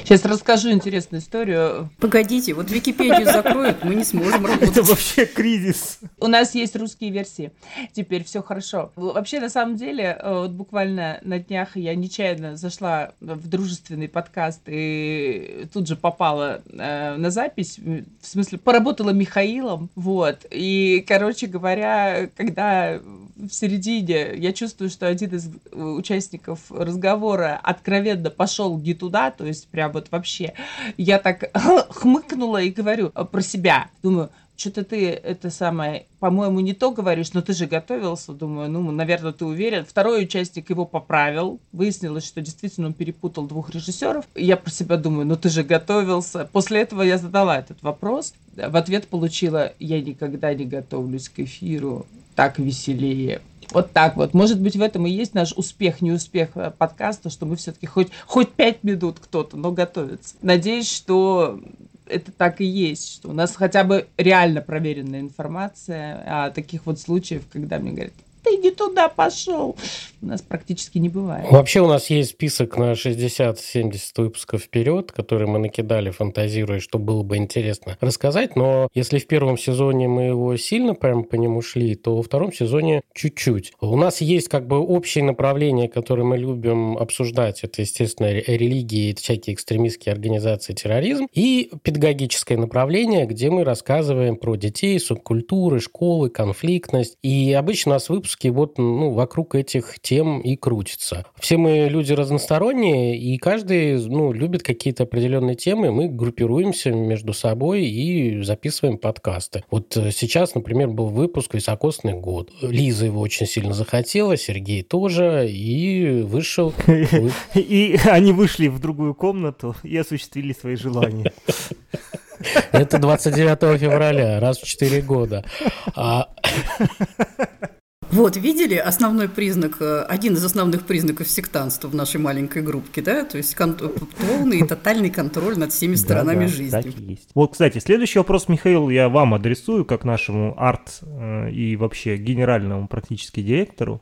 Сейчас расскажу интересную историю. Погодите, вот Википедию закроют, мы не сможем <laughs> работать. Это вообще кризис. У нас есть русские версии. Теперь все хорошо. Вообще, на самом деле, э, вот буквально на днях я нечаянно зашла в дружественный подкаст и тут же попала э, на запись. В смысле, поработала Михаилом. Вот. И, короче говоря, когда в середине я чувствую, что один из участников разговора откровенно пошел не туда, то есть прям вот вообще, я так <laughs> хмыкнула и говорю про себя. Думаю, что-то ты это самое, по-моему, не то говоришь, но ты же готовился, думаю, ну, наверное, ты уверен. Второй участник его поправил, выяснилось, что действительно он перепутал двух режиссеров. Я про себя думаю, ну ты же готовился. После этого я задала этот вопрос, в ответ получила, я никогда не готовлюсь к эфиру, так веселее. Вот так вот. Может быть, в этом и есть наш успех, не успех э, подкаста, что мы все-таки хоть, хоть пять минут кто-то, но готовится. Надеюсь, что это так и есть, что у нас хотя бы реально проверенная информация о таких вот случаях, когда мне говорят, ты не туда пошел. У нас практически не бывает. Вообще у нас есть список на 60-70 выпусков вперед, которые мы накидали, фантазируя, что было бы интересно рассказать. Но если в первом сезоне мы его сильно прям по нему шли, то во втором сезоне чуть-чуть. У нас есть как бы общее направление, которое мы любим обсуждать. Это, естественно, религии, всякие экстремистские организации, терроризм. И педагогическое направление, где мы рассказываем про детей, субкультуры, школы, конфликтность. И обычно у нас выпуск выпуски вот ну, вокруг этих тем и крутится. Все мы люди разносторонние, и каждый ну, любит какие-то определенные темы. Мы группируемся между собой и записываем подкасты. Вот э, сейчас, например, был выпуск «Високосный год». Лиза его очень сильно захотела, Сергей тоже, и вышел... <laughs> И они вышли в другую комнату и осуществили свои желания. Это 29 февраля, раз в 4 года. А... <laughs> Вот, видели основной признак, э, один из основных признаков сектанства в нашей маленькой группке, да? То есть кон- полный и тотальный контроль над всеми сторонами да, жизни. Так и есть. Вот, кстати, следующий вопрос, Михаил, я вам адресую, как нашему арт э, и вообще генеральному практически директору.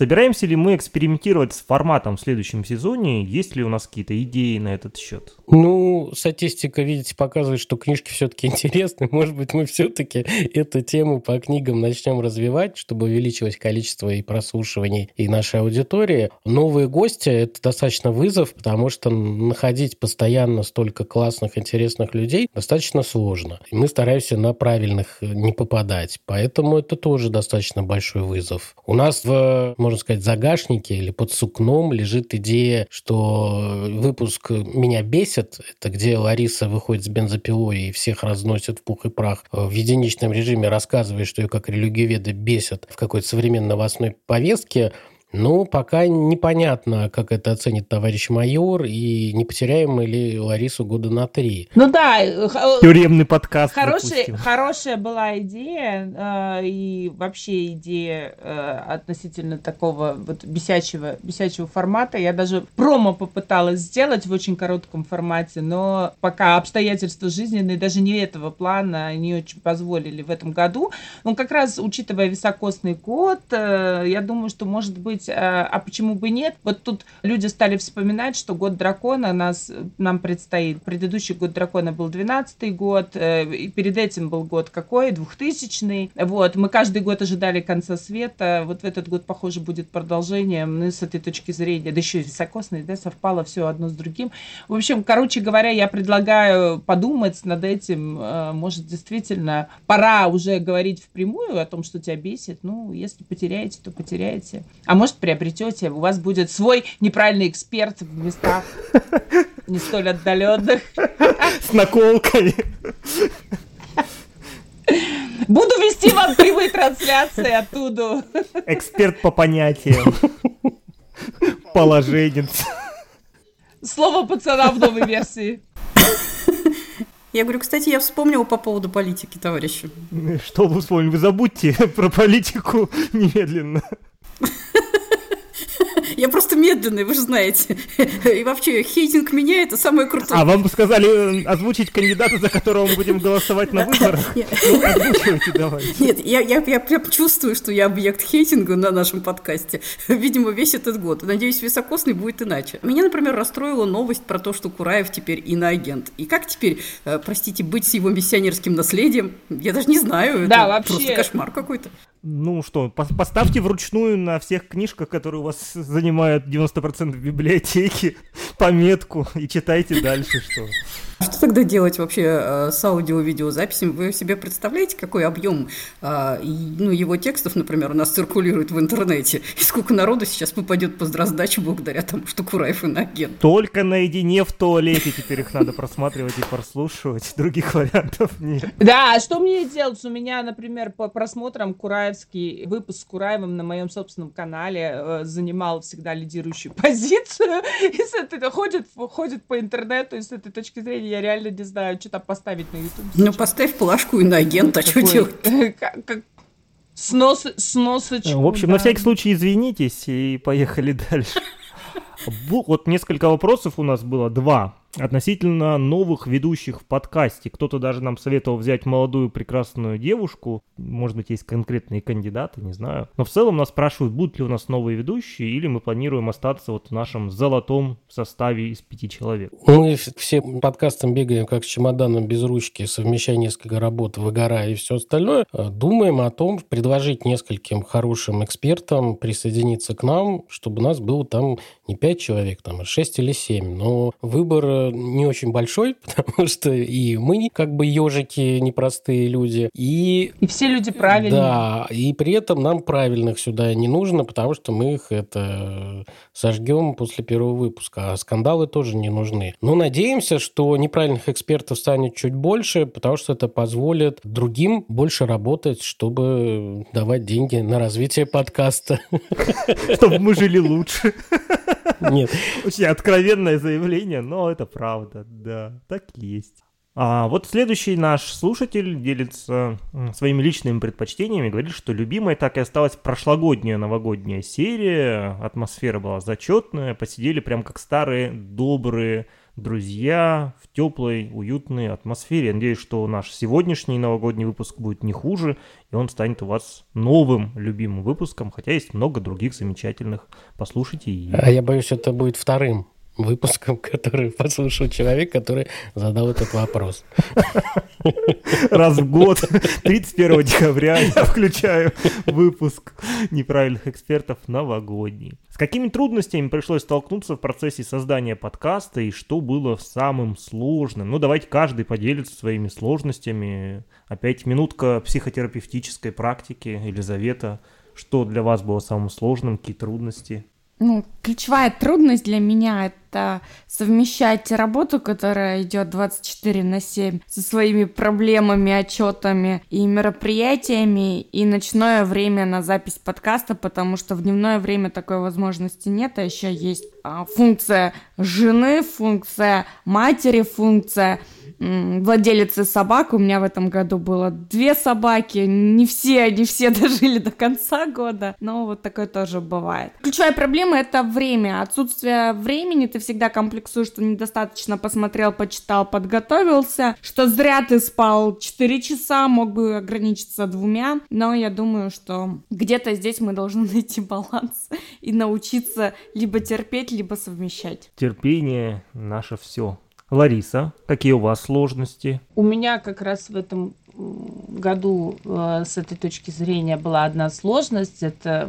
Собираемся ли мы экспериментировать с форматом в следующем сезоне? Есть ли у нас какие-то идеи на этот счет? Ну, статистика, видите, показывает, что книжки все-таки <laughs> интересны. Может быть, мы все-таки эту тему по книгам начнем развивать, чтобы увеличивать количество и прослушиваний и нашей аудитории. Новые гости – это достаточно вызов, потому что находить постоянно столько классных, интересных людей достаточно сложно. И мы стараемся на правильных не попадать. Поэтому это тоже достаточно большой вызов. У нас в, можно сказать, загашнике или под сукном лежит идея, что выпуск «Меня бесит», это где Лариса выходит с бензопилой и всех разносит в пух и прах, в единичном режиме рассказывая, что ее как религиоведы бесят в какой-то современной новостной повестке, ну, пока непонятно, как это оценит товарищ майор, и не потеряем мы ли Ларису года на три. Ну да. Э, Тюремный подкаст. Хороший, хорошая была идея, э, и вообще идея э, относительно такого вот бесячего, бесячего формата. Я даже промо попыталась сделать в очень коротком формате, но пока обстоятельства жизненные, даже не этого плана, не очень позволили в этом году. Ну, как раз, учитывая високосный код, э, я думаю, что, может быть, быть, а, а почему бы нет? Вот тут люди стали вспоминать, что год дракона нас, нам предстоит. Предыдущий год дракона был 12 год, э, и перед этим был год какой? 2000 Вот, мы каждый год ожидали конца света, вот в этот год, похоже, будет продолжением, ну, с этой точки зрения, да еще и високосный, да, совпало все одно с другим. В общем, короче говоря, я предлагаю подумать над этим, э, может, действительно, пора уже говорить впрямую о том, что тебя бесит, ну, если потеряете, то потеряете. А может, может, приобретете, у вас будет свой неправильный эксперт в местах не столь отдаленных. С наколкой. Буду вести вам прямые трансляции оттуда. Эксперт по понятиям. Положенец. Слово пацана в новой версии. Я говорю, кстати, я вспомнила по поводу политики, товарищи. Что вы вспомнили? Вы забудьте про политику немедленно. Я просто медленный, вы же знаете. <laughs> И вообще, хейтинг меня это самое крутое. А вам сказали э, озвучить кандидата, за которого мы будем голосовать на выборах? <laughs> Ну, озвучивайте давай. Нет, я, я, я прям чувствую, что я объект хейтинга на нашем подкасте. <laughs> Видимо, весь этот год. Надеюсь, високосный будет иначе. Меня, например, расстроила новость про то, что Кураев теперь иноагент. И как теперь, э, простите, быть с его миссионерским наследием? Я даже не знаю. Да, вообще. просто кошмар какой-то. Ну что, пос- поставьте вручную на всех книжках, которые у вас занимают 90% библиотеки, <laughs> пометку и читайте дальше, что. Что тогда делать вообще э, с аудио-видеозаписями? Вы себе представляете, какой объем э, ну, его текстов, например, у нас циркулирует в интернете? И сколько народу сейчас попадет под раздачу благодаря тому, что Кураев иноагент? Только наедине в туалете теперь их надо просматривать и прослушивать. Других вариантов нет. Да, а что мне делать? У меня, например, по просмотрам Кураевский выпуск с Кураевым на моем собственном канале э, занимал всегда лидирующую <laughs> позицию. И с этой, ходит, ходит по интернету, и с этой точки зрения я реально не знаю, что там поставить на YouTube. Ну, поставь плашку иноагент, а что делать? <laughs> Снос, сносочку. В общем, да. на всякий случай извинитесь и поехали <laughs> дальше. Вот несколько вопросов у нас было, два. Относительно новых ведущих в подкасте. Кто-то даже нам советовал взять молодую прекрасную девушку. Может быть, есть конкретные кандидаты, не знаю. Но в целом нас спрашивают, будут ли у нас новые ведущие, или мы планируем остаться вот в нашем золотом составе из пяти человек. Мы все подкастом бегаем как с чемоданом без ручки, совмещая несколько работ, выгорая и все остальное. Э, Думаем о том, предложить нескольким хорошим экспертам присоединиться к нам, чтобы у нас было там не пять человек, там, а шесть или семь. Но выбор не очень большой, <laughs> потому что и мы как бы ежики, непростые люди, и И все люди правильные. да, и при этом нам правильных сюда не нужно, потому что мы их это сожгем после первого выпуска, а скандалы тоже не нужны. Но надеемся, что неправильных экспертов станет чуть больше, потому что это позволит другим больше работать, чтобы давать деньги на развитие подкаста. <laughs> Чтобы мы жили лучше. <laughs> Нет, Очень откровенное заявление, но это правда, да, так есть. А вот следующий наш слушатель делится своими личными предпочтениями, говорит, что любимой так и осталась прошлогодняя новогодняя серия, атмосфера была зачетная, посидели прям как старые добрые друзья в теплой, уютной атмосфере. Я надеюсь, что наш сегодняшний новогодний выпуск будет не хуже, и он станет у вас новым любимым выпуском, хотя есть много других замечательных. Послушайте и а я боюсь, это будет вторым выпуском, <laughs> который послушал человек, который задал этот вопрос. раз в год, <laughs> 31 декабря, я включаю выпуск неправильных экспертов новогодний. С какими трудностями пришлось столкнуться в процессе создания подкаста и что было самым сложным? Ну, давайте каждый поделится своими сложностями. Опять минутка психотерапевтической практики. Елизавета, что для вас было самым сложным, какие трудности? Ну, ключевая трудность для меня это совмещать работу, которая идет 24 на 7, со своими проблемами, отчетами и мероприятиями, и ночное время на запись подкаста, потому что в дневное время такой возможности нет, а еще есть а, функция жены, функция матери, функция владелицы собак. У меня в этом году было две собаки. Не все, не все <laughs> дожили до конца года, но вот такое тоже бывает. Ключевая проблема это время. Отсутствие времени. Ты всегда комплексуешь, что недостаточно посмотрел, почитал, подготовился, что зря ты спал 4 часа, мог бы ограничиться двумя. Но я думаю, что где-то здесь мы должны <laughs> найти баланс и научиться либо терпеть, либо совмещать. Терпение наше все. Лариса, какие у вас сложности? У меня как раз в этом году э, с этой точки зрения была одна сложность. Это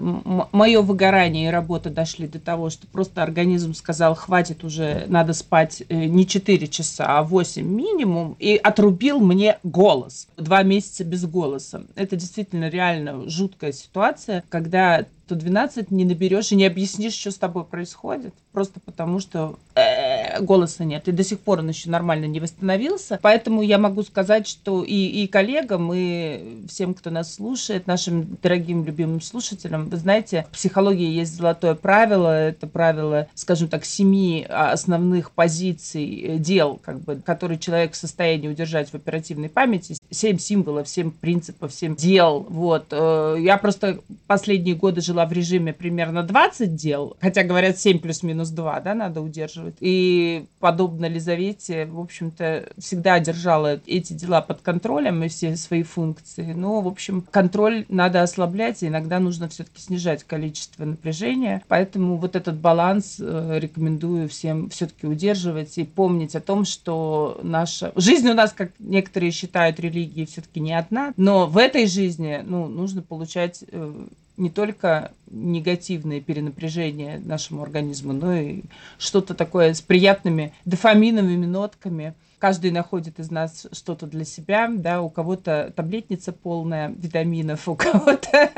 мое выгорание и работа дошли до того, что просто организм сказал, хватит уже, надо спать э, не 4 часа, а 8 минимум, и отрубил мне голос. Два месяца без голоса. Это действительно реально жуткая ситуация, когда то 12 не наберешь и не объяснишь, что с тобой происходит, просто потому что э, голоса нет, и до сих пор он еще нормально не восстановился. Поэтому я могу сказать, что и, и коллегам, и всем, кто нас слушает, нашим дорогим любимым слушателям, вы знаете, в психологии есть золотое правило, это правило, скажем так, семи основных позиций э, дел, как бы, которые человек в состоянии удержать в оперативной памяти, семь символов, семь принципов, семь дел. Вот. Э, я просто последние годы жила в режиме примерно 20 дел, хотя говорят 7 плюс-минус 2, да, надо удерживать. И подобно Лизавете, в общем-то, всегда держала эти дела под контролем и все свои функции. Но, в общем, контроль надо ослаблять, и иногда нужно все-таки снижать количество напряжения. Поэтому вот этот баланс э, рекомендую всем все-таки удерживать и помнить о том, что наша жизнь у нас, как некоторые считают, религии все-таки не одна, но в этой жизни ну, нужно получать э, не только негативное перенапряжение нашему организму, но и что-то такое с приятными дофаминовыми нотками. Каждый находит из нас что-то для себя, да, у кого-то таблетница полная витаминов, у кого-то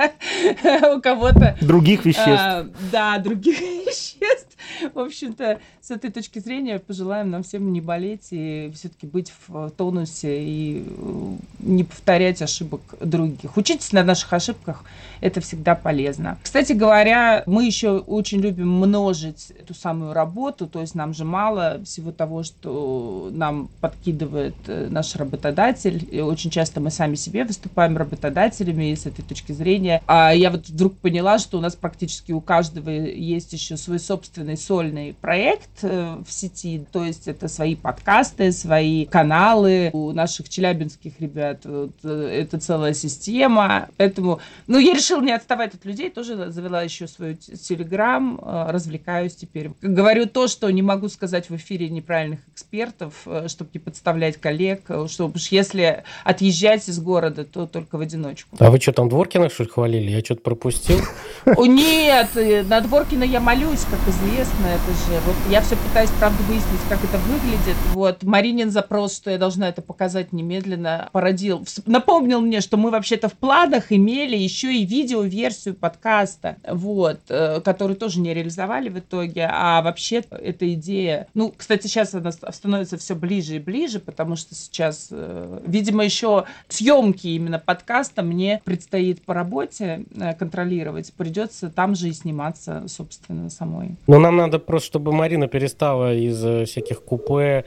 <laughs> у кого-то других веществ. А, да, других <laughs> веществ. В общем-то, с этой точки зрения пожелаем нам всем не болеть и все-таки быть в тонусе и э, не повторять ошибок других. Учитесь на наших ошибках, это всегда полезно. Кстати говоря, мы еще очень любим множить эту самую работу, то есть нам же мало всего того, что нам подкидывает э, наш работодатель. И очень часто мы сами себе выступаем работодателями с этой точки зрения. А я вот вдруг поняла, что у нас практически у каждого есть еще свой собственный сольный проект э, в сети. То есть это свои подкасты, свои каналы. У наших челябинских ребят вот, э, это целая система. Поэтому, ну, я решила не отставать от людей. Тоже завела еще свой телеграм. Развлекаюсь теперь. Говорю то, что не могу сказать в эфире неправильных экспертов, что чтобы не подставлять коллег, э, чтобы уж если отъезжать из города, то только в одиночку. А вы что, там Дворкина, что ли, хвалили? Я что-то пропустил? Нет, э, на Дворкина я молюсь, как известно, это же. Вот я все пытаюсь, правда, выяснить, как это выглядит. Вот Маринин запрос, что я должна это показать немедленно, породил. Напомнил мне, что мы вообще-то в планах имели еще и видео-версию подкаста, вот, э, который тоже не реализовали в итоге. А вообще эта идея, ну, кстати, сейчас она становится все ближе и ближе, потому что сейчас, э, видимо, еще съемки именно подкаста мне предстоит по работе э, контролировать. Придется там же и сниматься, собственно, самой. Ну, нам надо просто, чтобы Марина перестала из э, всяких купе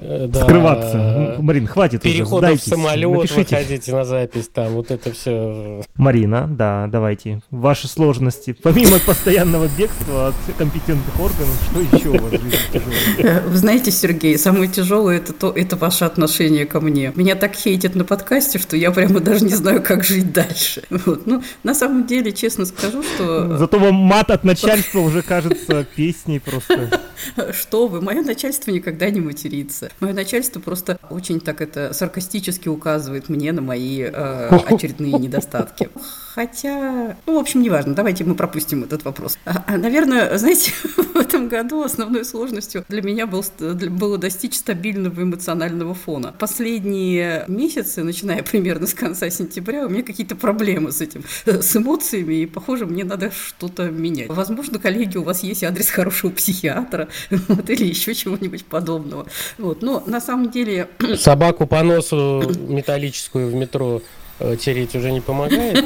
да, скрываться. Марин, хватит Переходов в самолет, Напишите. выходите на запись, там, вот это все. Марина, да, давайте. Ваши сложности, помимо <laughs> постоянного бегства от компетентных органов, что еще у вас в жизни Вы знаете, Сергей, самое тяжелое это, то, это ваше отношение ко мне. Меня так хейтят на подкасте, что я прямо даже не знаю, как жить дальше. <laughs> Вот. Ну, на самом деле, честно скажу, что... Зато вам мат от начальства уже кажется песней просто. <laughs> Что вы, мое начальство никогда не матерится. Мое начальство просто очень так это саркастически указывает мне на мои э, <laughs> очередные недостатки. Хотя, ну, в общем, неважно, давайте мы пропустим этот вопрос. А, а, наверное, знаете, <laughs> в этом году основной сложностью для меня был, было достичь стабильного эмоционального фона. Последние месяцы, начиная примерно с конца сентября, у меня какие-то проблемы с этим, с эмоциями, и, похоже, мне надо что-то менять. Возможно, коллеги, у вас есть адрес хорошего психиатра <laughs> вот, или еще чего-нибудь подобного. Вот, но на самом деле... Собаку по носу <clears throat> металлическую в метро Э, тереть уже не помогает.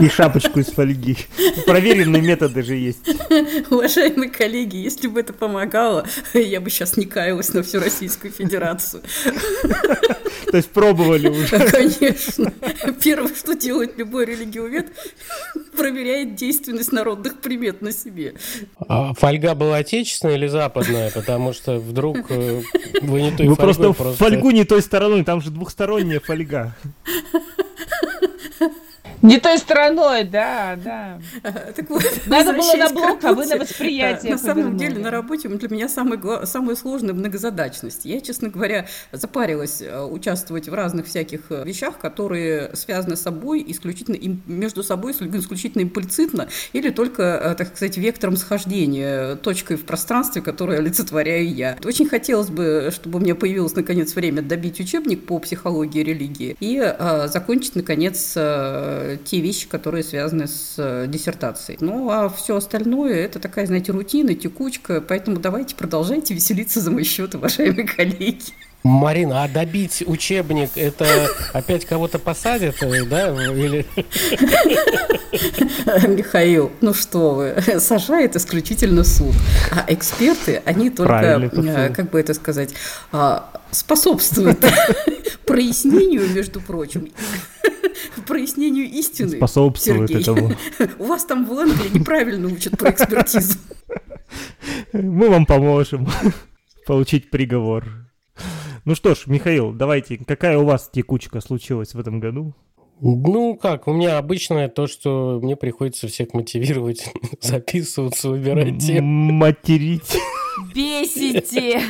И шапочку из фольги. Проверенные методы же есть. Уважаемые коллеги, если бы это помогало, я бы сейчас не каялась на всю Российскую Федерацию. То есть пробовали уже? Конечно. Первое, что делает любой религиовед, проверяет действенность народных примет на себе. А фольга была отечественная или западная? Потому что вдруг э, вы не той Вы просто, просто фольгу не той стороной, там же двухсторонняя фольга. Не той стороной, да, да. Так вот, Надо <laughs> было на блок, а вы на восприятие. На самом деле на работе для меня самое, самое сложное многозадачность. Я, честно говоря, запарилась э, участвовать в разных всяких э, вещах, которые связаны с собой исключительно между собой исключительно импульсивно или только, э, так сказать, вектором схождения, точкой в пространстве, которую олицетворяю я. Очень хотелось бы, чтобы у меня появилось наконец время добить учебник по психологии религии и закончить наконец те вещи, которые связаны с э, диссертацией. Ну, а все остальное – это такая, знаете, рутина, текучка, поэтому давайте продолжайте веселиться за мой счет, уважаемые <laughs> коллеги. Марина, а добить учебник, это опять кого-то посадят, э, да? Или... <laughs> Михаил, ну что вы, <laughs> сажает исключительно суд. А эксперты, они только, э, как бы это сказать, а, способствуют <laughs> прояснению, между прочим, прояснению истины. Способствует Сергей. этому. У вас там в Англии неправильно учат про экспертизу. Мы вам поможем получить приговор. Ну что ж, Михаил, давайте, какая у вас текучка случилась в этом году? Ну как, у меня обычное то, что мне приходится всех мотивировать, <laughs> записываться, выбирать темы. Материть. Бесите!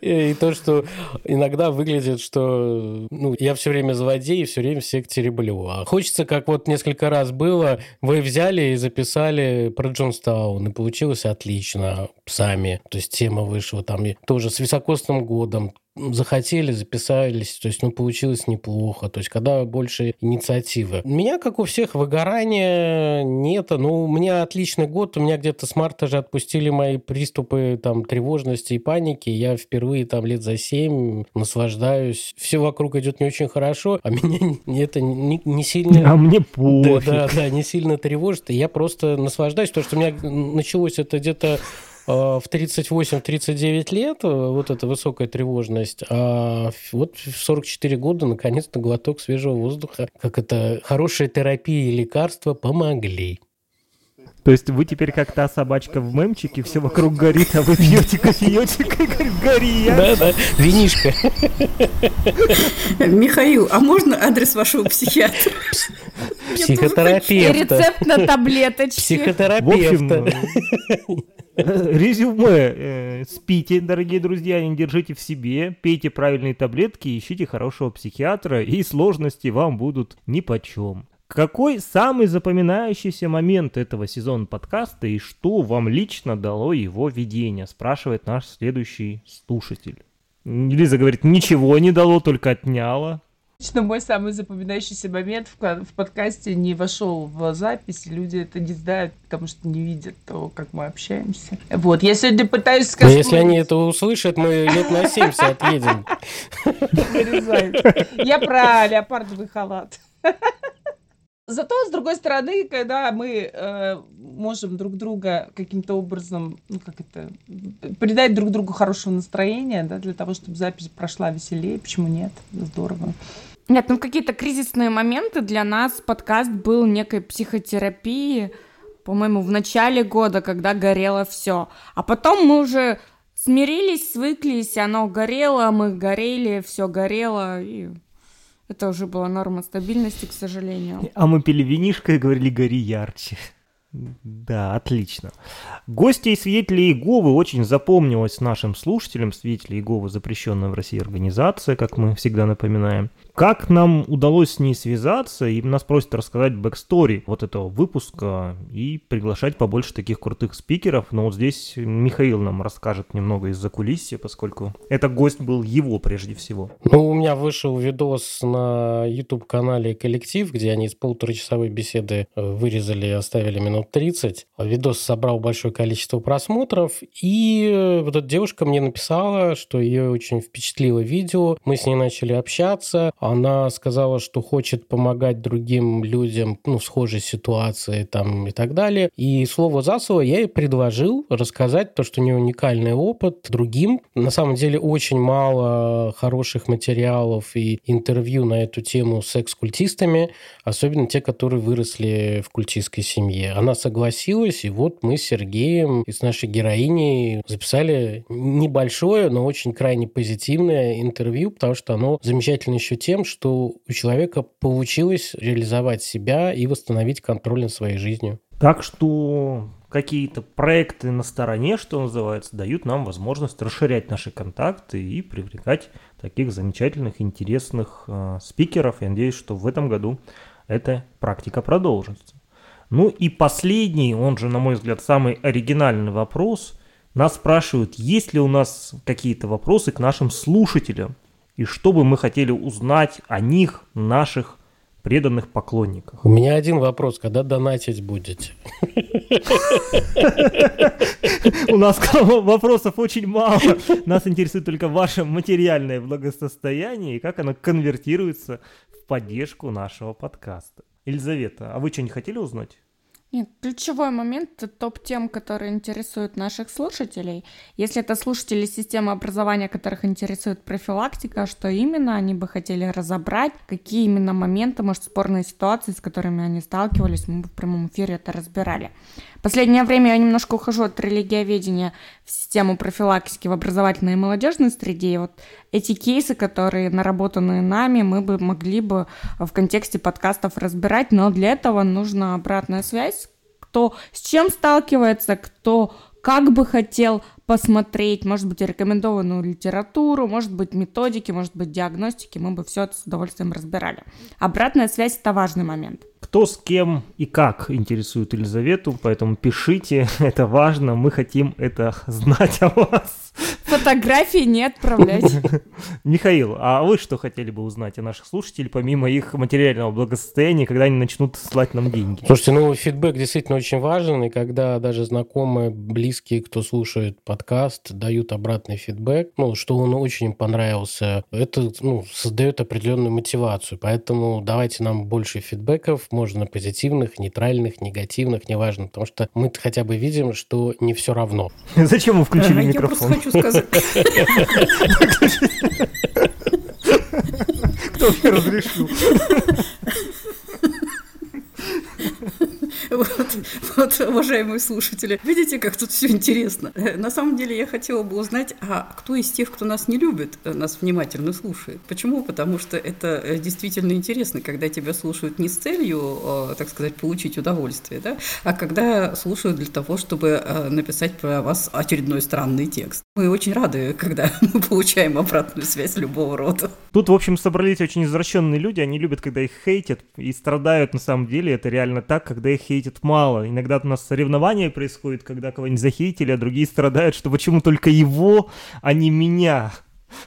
И то, что иногда выглядит, что ну, я все время злодей и все время всех тереблю. А хочется, как вот несколько раз было, вы взяли и записали про Джонстаун, и получилось отлично сами. То есть тема вышла там тоже с високосным годом, захотели, записались, то есть, ну, получилось неплохо. То есть, когда больше инициативы. У меня, как у всех, выгорания нет. Ну, у меня отличный год. У меня где-то с марта же отпустили мои приступы там тревожности и паники. Я впервые там лет за семь наслаждаюсь. Все вокруг идет не очень хорошо, а <laughs> меня это не, не сильно... А мне пофиг. Да, да, да, не сильно тревожит. Я просто наслаждаюсь, потому что у меня началось это где-то в 38-39 лет, э, вот эта высокая тревожность, а вот в 44 года наконец-то глоток свежего воздуха, как это хорошая терапия и лекарства помогли. То есть вы теперь как та собачка в мемчике, все вокруг горит, а вы пьете кофеечек и говорит, гори я. Да, да, винишка. Михаил, а можно адрес вашего психиатра? И Психотерапевта. рецепт на таблеточки. Психотерапевта. Э, Резюме. Э, Спите, дорогие друзья, не держите в себе, пейте правильные таблетки, ищите хорошего психиатра, и сложности вам будут нипочем. Какой самый запоминающийся момент этого сезона подкаста и что вам лично дало его ведение, спрашивает наш следующий слушатель. Лиза говорит, ничего не дало, только отняло. Лично мой самый запоминающийся момент в, в подкасте не вошел в запись. Люди это не знают, потому что не видят то, как мы общаемся. Вот, я сегодня пытаюсь Но сказать... если они это услышат, мы лет на 70 отъедем. Я про леопардовый халат. Зато, с другой стороны, когда мы э, можем друг друга каким-то образом, ну как это, придать друг другу хорошего настроения, да, для того, чтобы запись прошла веселее, почему нет? Здорово. Нет, ну какие-то кризисные моменты для нас подкаст был некой психотерапией, по-моему, в начале года, когда горело все. А потом мы уже смирились, свыклись, оно горело, мы горели, все горело, и это уже была норма стабильности, к сожалению. А мы пили винишко и говорили, гори ярче. Да, отлично. Гости и свидетели Иеговы очень запомнилась нашим слушателям. Свидетели Иеговы запрещенная в России организация, как мы всегда напоминаем. Как нам удалось с ней связаться, и нас просят рассказать backstory вот этого выпуска и приглашать побольше таких крутых спикеров. Но вот здесь Михаил нам расскажет немного из закулисья, поскольку это гость был его прежде всего. Ну, у меня вышел видос на YouTube-канале «Коллектив», где они из полуторачасовой беседы э, вырезали и оставили минут 30. Видос собрал большое количество просмотров, и э, вот эта девушка мне написала, что ее очень впечатлило видео. Мы с ней начали общаться. Она сказала, что хочет помогать другим людям ну, в схожей ситуации там, и так далее. И слово за слово я ей предложил рассказать то, что у нее уникальный опыт другим. На самом деле очень мало хороших материалов и интервью на эту тему с экс-культистами, особенно те, которые выросли в культистской семье. Она согласилась, и вот мы с Сергеем и с нашей героиней записали небольшое, но очень крайне позитивное интервью, потому что оно замечательно еще тем, что у человека получилось реализовать себя и восстановить контроль над своей жизнью. Так что какие-то проекты на стороне, что называется, дают нам возможность расширять наши контакты и привлекать таких замечательных, интересных э, спикеров. Я надеюсь, что в этом году эта практика продолжится. Ну и последний, он же, на мой взгляд, самый оригинальный вопрос. Нас спрашивают, есть ли у нас какие-то вопросы к нашим слушателям, и что бы мы хотели узнать о них, наших преданных поклонниках. У меня один вопрос, когда донатить будете? У нас вопросов очень мало. Нас интересует только ваше материальное благосостояние и как оно конвертируется в поддержку нашего подкаста. Елизавета, а вы что, не хотели узнать? Нет, ключевой момент — это топ тем, которые интересуют наших слушателей. Если это слушатели системы образования, которых интересует профилактика, что именно они бы хотели разобрать, какие именно моменты, может, спорные ситуации, с которыми они сталкивались, мы бы в прямом эфире это разбирали. Последнее время я немножко ухожу от религиоведения в систему профилактики в образовательной и молодежной среде. И вот эти кейсы, которые наработаны нами, мы бы могли бы в контексте подкастов разбирать, но для этого нужна обратная связь, кто с чем сталкивается, кто как бы хотел посмотреть, может быть, рекомендованную литературу, может быть, методики, может быть, диагностики, мы бы все это с удовольствием разбирали. Обратная связь – это важный момент кто с кем и как интересует Елизавету, поэтому пишите, <laughs> это важно, мы хотим это <laughs> знать о вас. Фотографии не отправлять. <laughs> Михаил, а вы что хотели бы узнать о наших слушателей, помимо их материального благосостояния, когда они начнут слать нам деньги? Слушайте, ну фидбэк действительно очень важен, и когда даже знакомые, близкие, кто слушает подкаст, дают обратный фидбэк, ну, что он очень им понравился, это ну, создает определенную мотивацию. Поэтому давайте нам больше фидбэков, можно позитивных, нейтральных, негативных, неважно, потому что мы хотя бы видим, что не все равно. <laughs> Зачем вы включили микрофон? Я просто хочу сказать, кто мне разрешил? <laughs> Вот, уважаемые слушатели, видите, как тут все интересно. Э, на самом деле я хотела бы узнать, а кто из тех, кто нас не любит, э, нас внимательно слушает? Почему? Потому что это э, действительно интересно, когда тебя слушают не с целью, так сказать, получить удовольствие, да, а когда слушают для того, чтобы написать про вас очередной странный текст. Мы очень рады, когда <laughs> мы получаем обратную связь любого рода. Тут, в общем, собрались очень извращенные люди, они любят, когда их хейтят, и страдают на самом деле, это реально так, когда их хейтят хейтит мало. Иногда у нас соревнования происходят, когда кого-нибудь захейтили, а другие страдают, что почему только его, а не меня.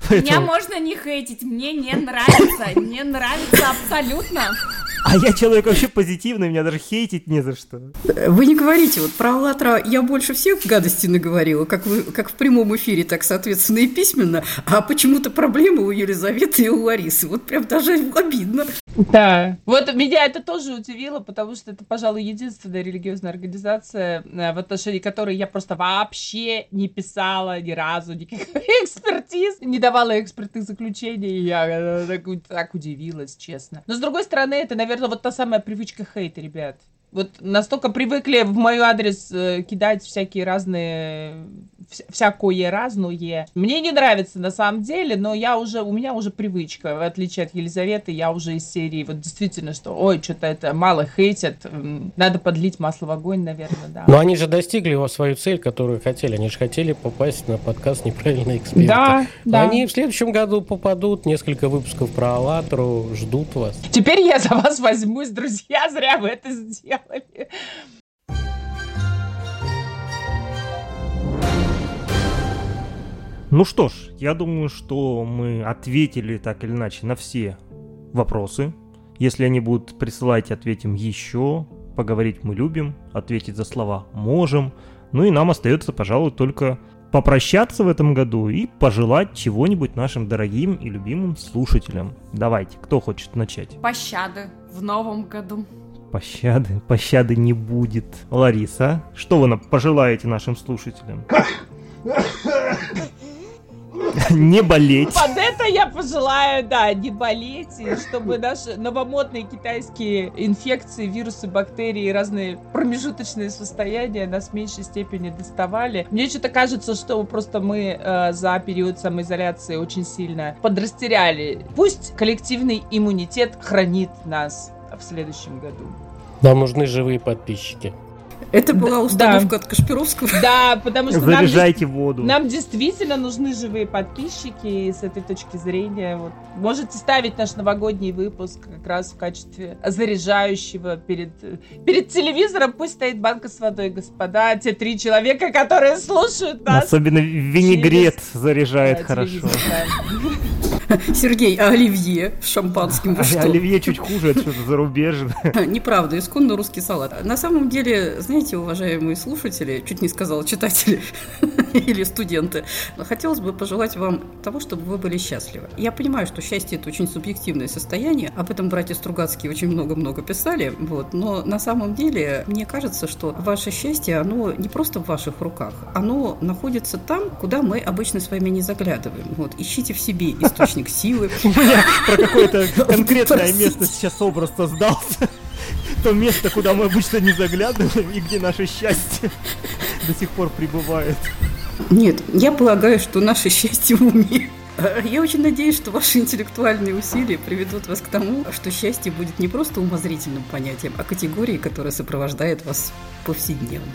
Меня можно не хейтить, мне не нравится, не нравится абсолютно. А я человек вообще позитивный, меня даже хейтить не за что. Вы не говорите, вот про «АЛЛАТРА» я больше всех гадости наговорила, как, вы, как в прямом эфире, так, соответственно, и письменно, а почему-то проблемы у Елизаветы и у Ларисы. Вот прям даже обидно. Да, вот меня это тоже удивило, потому что это, пожалуй, единственная религиозная организация, э, в отношении которой я просто вообще не писала ни разу никаких <laughs> экспертиз, не давала экспертных заключений, я э, так, так удивилась, честно. Но, с другой стороны, это, наверное, вот та самая привычка хейта, ребят. Вот настолько привыкли в мой адрес э, кидать всякие разные всякое разное. Мне не нравится на самом деле, но я уже, у меня уже привычка, в отличие от Елизаветы, я уже из серии, вот действительно, что, ой, что-то это мало хейтят, надо подлить масло в огонь, наверное, да. Но они же достигли свою цель, которую хотели, они же хотели попасть на подкаст «Неправильные эксперты». Да, да. Они в следующем году попадут, несколько выпусков про «АЛЛАТРУ» ждут вас. Теперь я за вас возьмусь, друзья, зря вы это сделали. Ну что ж, я думаю, что мы ответили так или иначе на все вопросы. Если они будут присылать, ответим еще. Поговорить мы любим, ответить за слова можем. Ну и нам остается, пожалуй, только попрощаться в этом году и пожелать чего-нибудь нашим дорогим и любимым слушателям. Давайте, кто хочет начать? Пощады в новом году. Пощады, пощады не будет. Лариса, что вы пожелаете нашим слушателям? <laughs> <laughs> Не болеть. Под это я пожелаю, да, не болеть, и чтобы наши новомодные китайские инфекции, вирусы, бактерии и разные промежуточные состояния нас в меньшей степени доставали. Мне что-то кажется, что просто мы э, за период самоизоляции очень сильно подрастеряли. Пусть коллективный иммунитет хранит нас в следующем году. Нам нужны живые подписчики. Это была установка да. от Кашпировского. Да, потому что Заряжайте нам, воду. Нам действительно нужны живые подписчики, и с этой точки зрения вот, можете ставить наш новогодний выпуск как раз в качестве заряжающего перед, перед телевизором. Пусть стоит банка с водой, господа, те три человека, которые слушают нас. Особенно винегрет через... заряжает да, хорошо. <laughs> Сергей, а оливье с шампанским вы А что? Оливье чуть хуже, это что-то зарубежное. <laughs> Неправда, исконно русский салат. На самом деле, знаете, уважаемые слушатели, чуть не сказала читатели <laughs> или студенты, хотелось бы пожелать вам того, чтобы вы были счастливы. Я понимаю, что счастье – это очень субъективное состояние, об этом братья Стругацкие очень много-много писали, вот, но на самом деле мне кажется, что ваше счастье, оно не просто в ваших руках, оно находится там, куда мы обычно с вами не заглядываем. Вот, ищите в себе источник силы. У меня про какое-то <laughs> конкретное место сейчас образ создался. <laughs> То место, куда мы обычно не заглядываем и где наше счастье <laughs> до сих пор пребывает. Нет, я полагаю, что наше счастье в уме. Я очень надеюсь, что ваши интеллектуальные усилия приведут вас к тому, что счастье будет не просто умозрительным понятием, а категорией, которая сопровождает вас повседневно.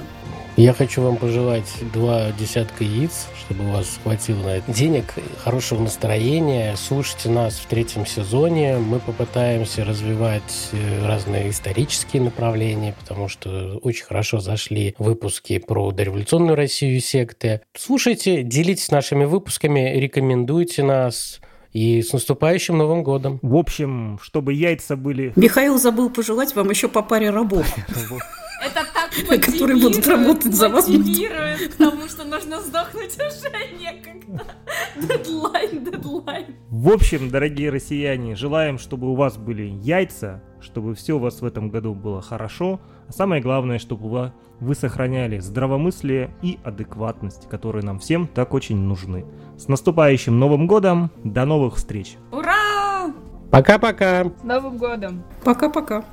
Я хочу вам пожелать два десятка яиц, чтобы у вас хватило на это денег, хорошего настроения. Слушайте нас в третьем сезоне. Мы попытаемся развивать э, разные исторические направления, потому что очень хорошо зашли выпуски про дореволюционную Россию и секты. Слушайте, делитесь нашими выпусками, рекомендуйте нас. И с наступающим Новым годом! В общем, чтобы яйца были... Михаил забыл пожелать вам еще по паре рабов. <laughs> Это так <laughs> Которые будут мотивирует, работать за вас. мотивирует, потому что нужно сдохнуть уже некогда. <laughs> Дедлайн, дедлайн. В общем, дорогие россияне, желаем, чтобы у вас были яйца, чтобы все у вас в этом году было хорошо, а самое главное, чтобы вы, вы сохраняли здравомыслие и адекватность, которые нам всем так очень нужны. С наступающим Новым Годом! До новых встреч! Ура! Пока-пока! С Новым годом! Пока-пока.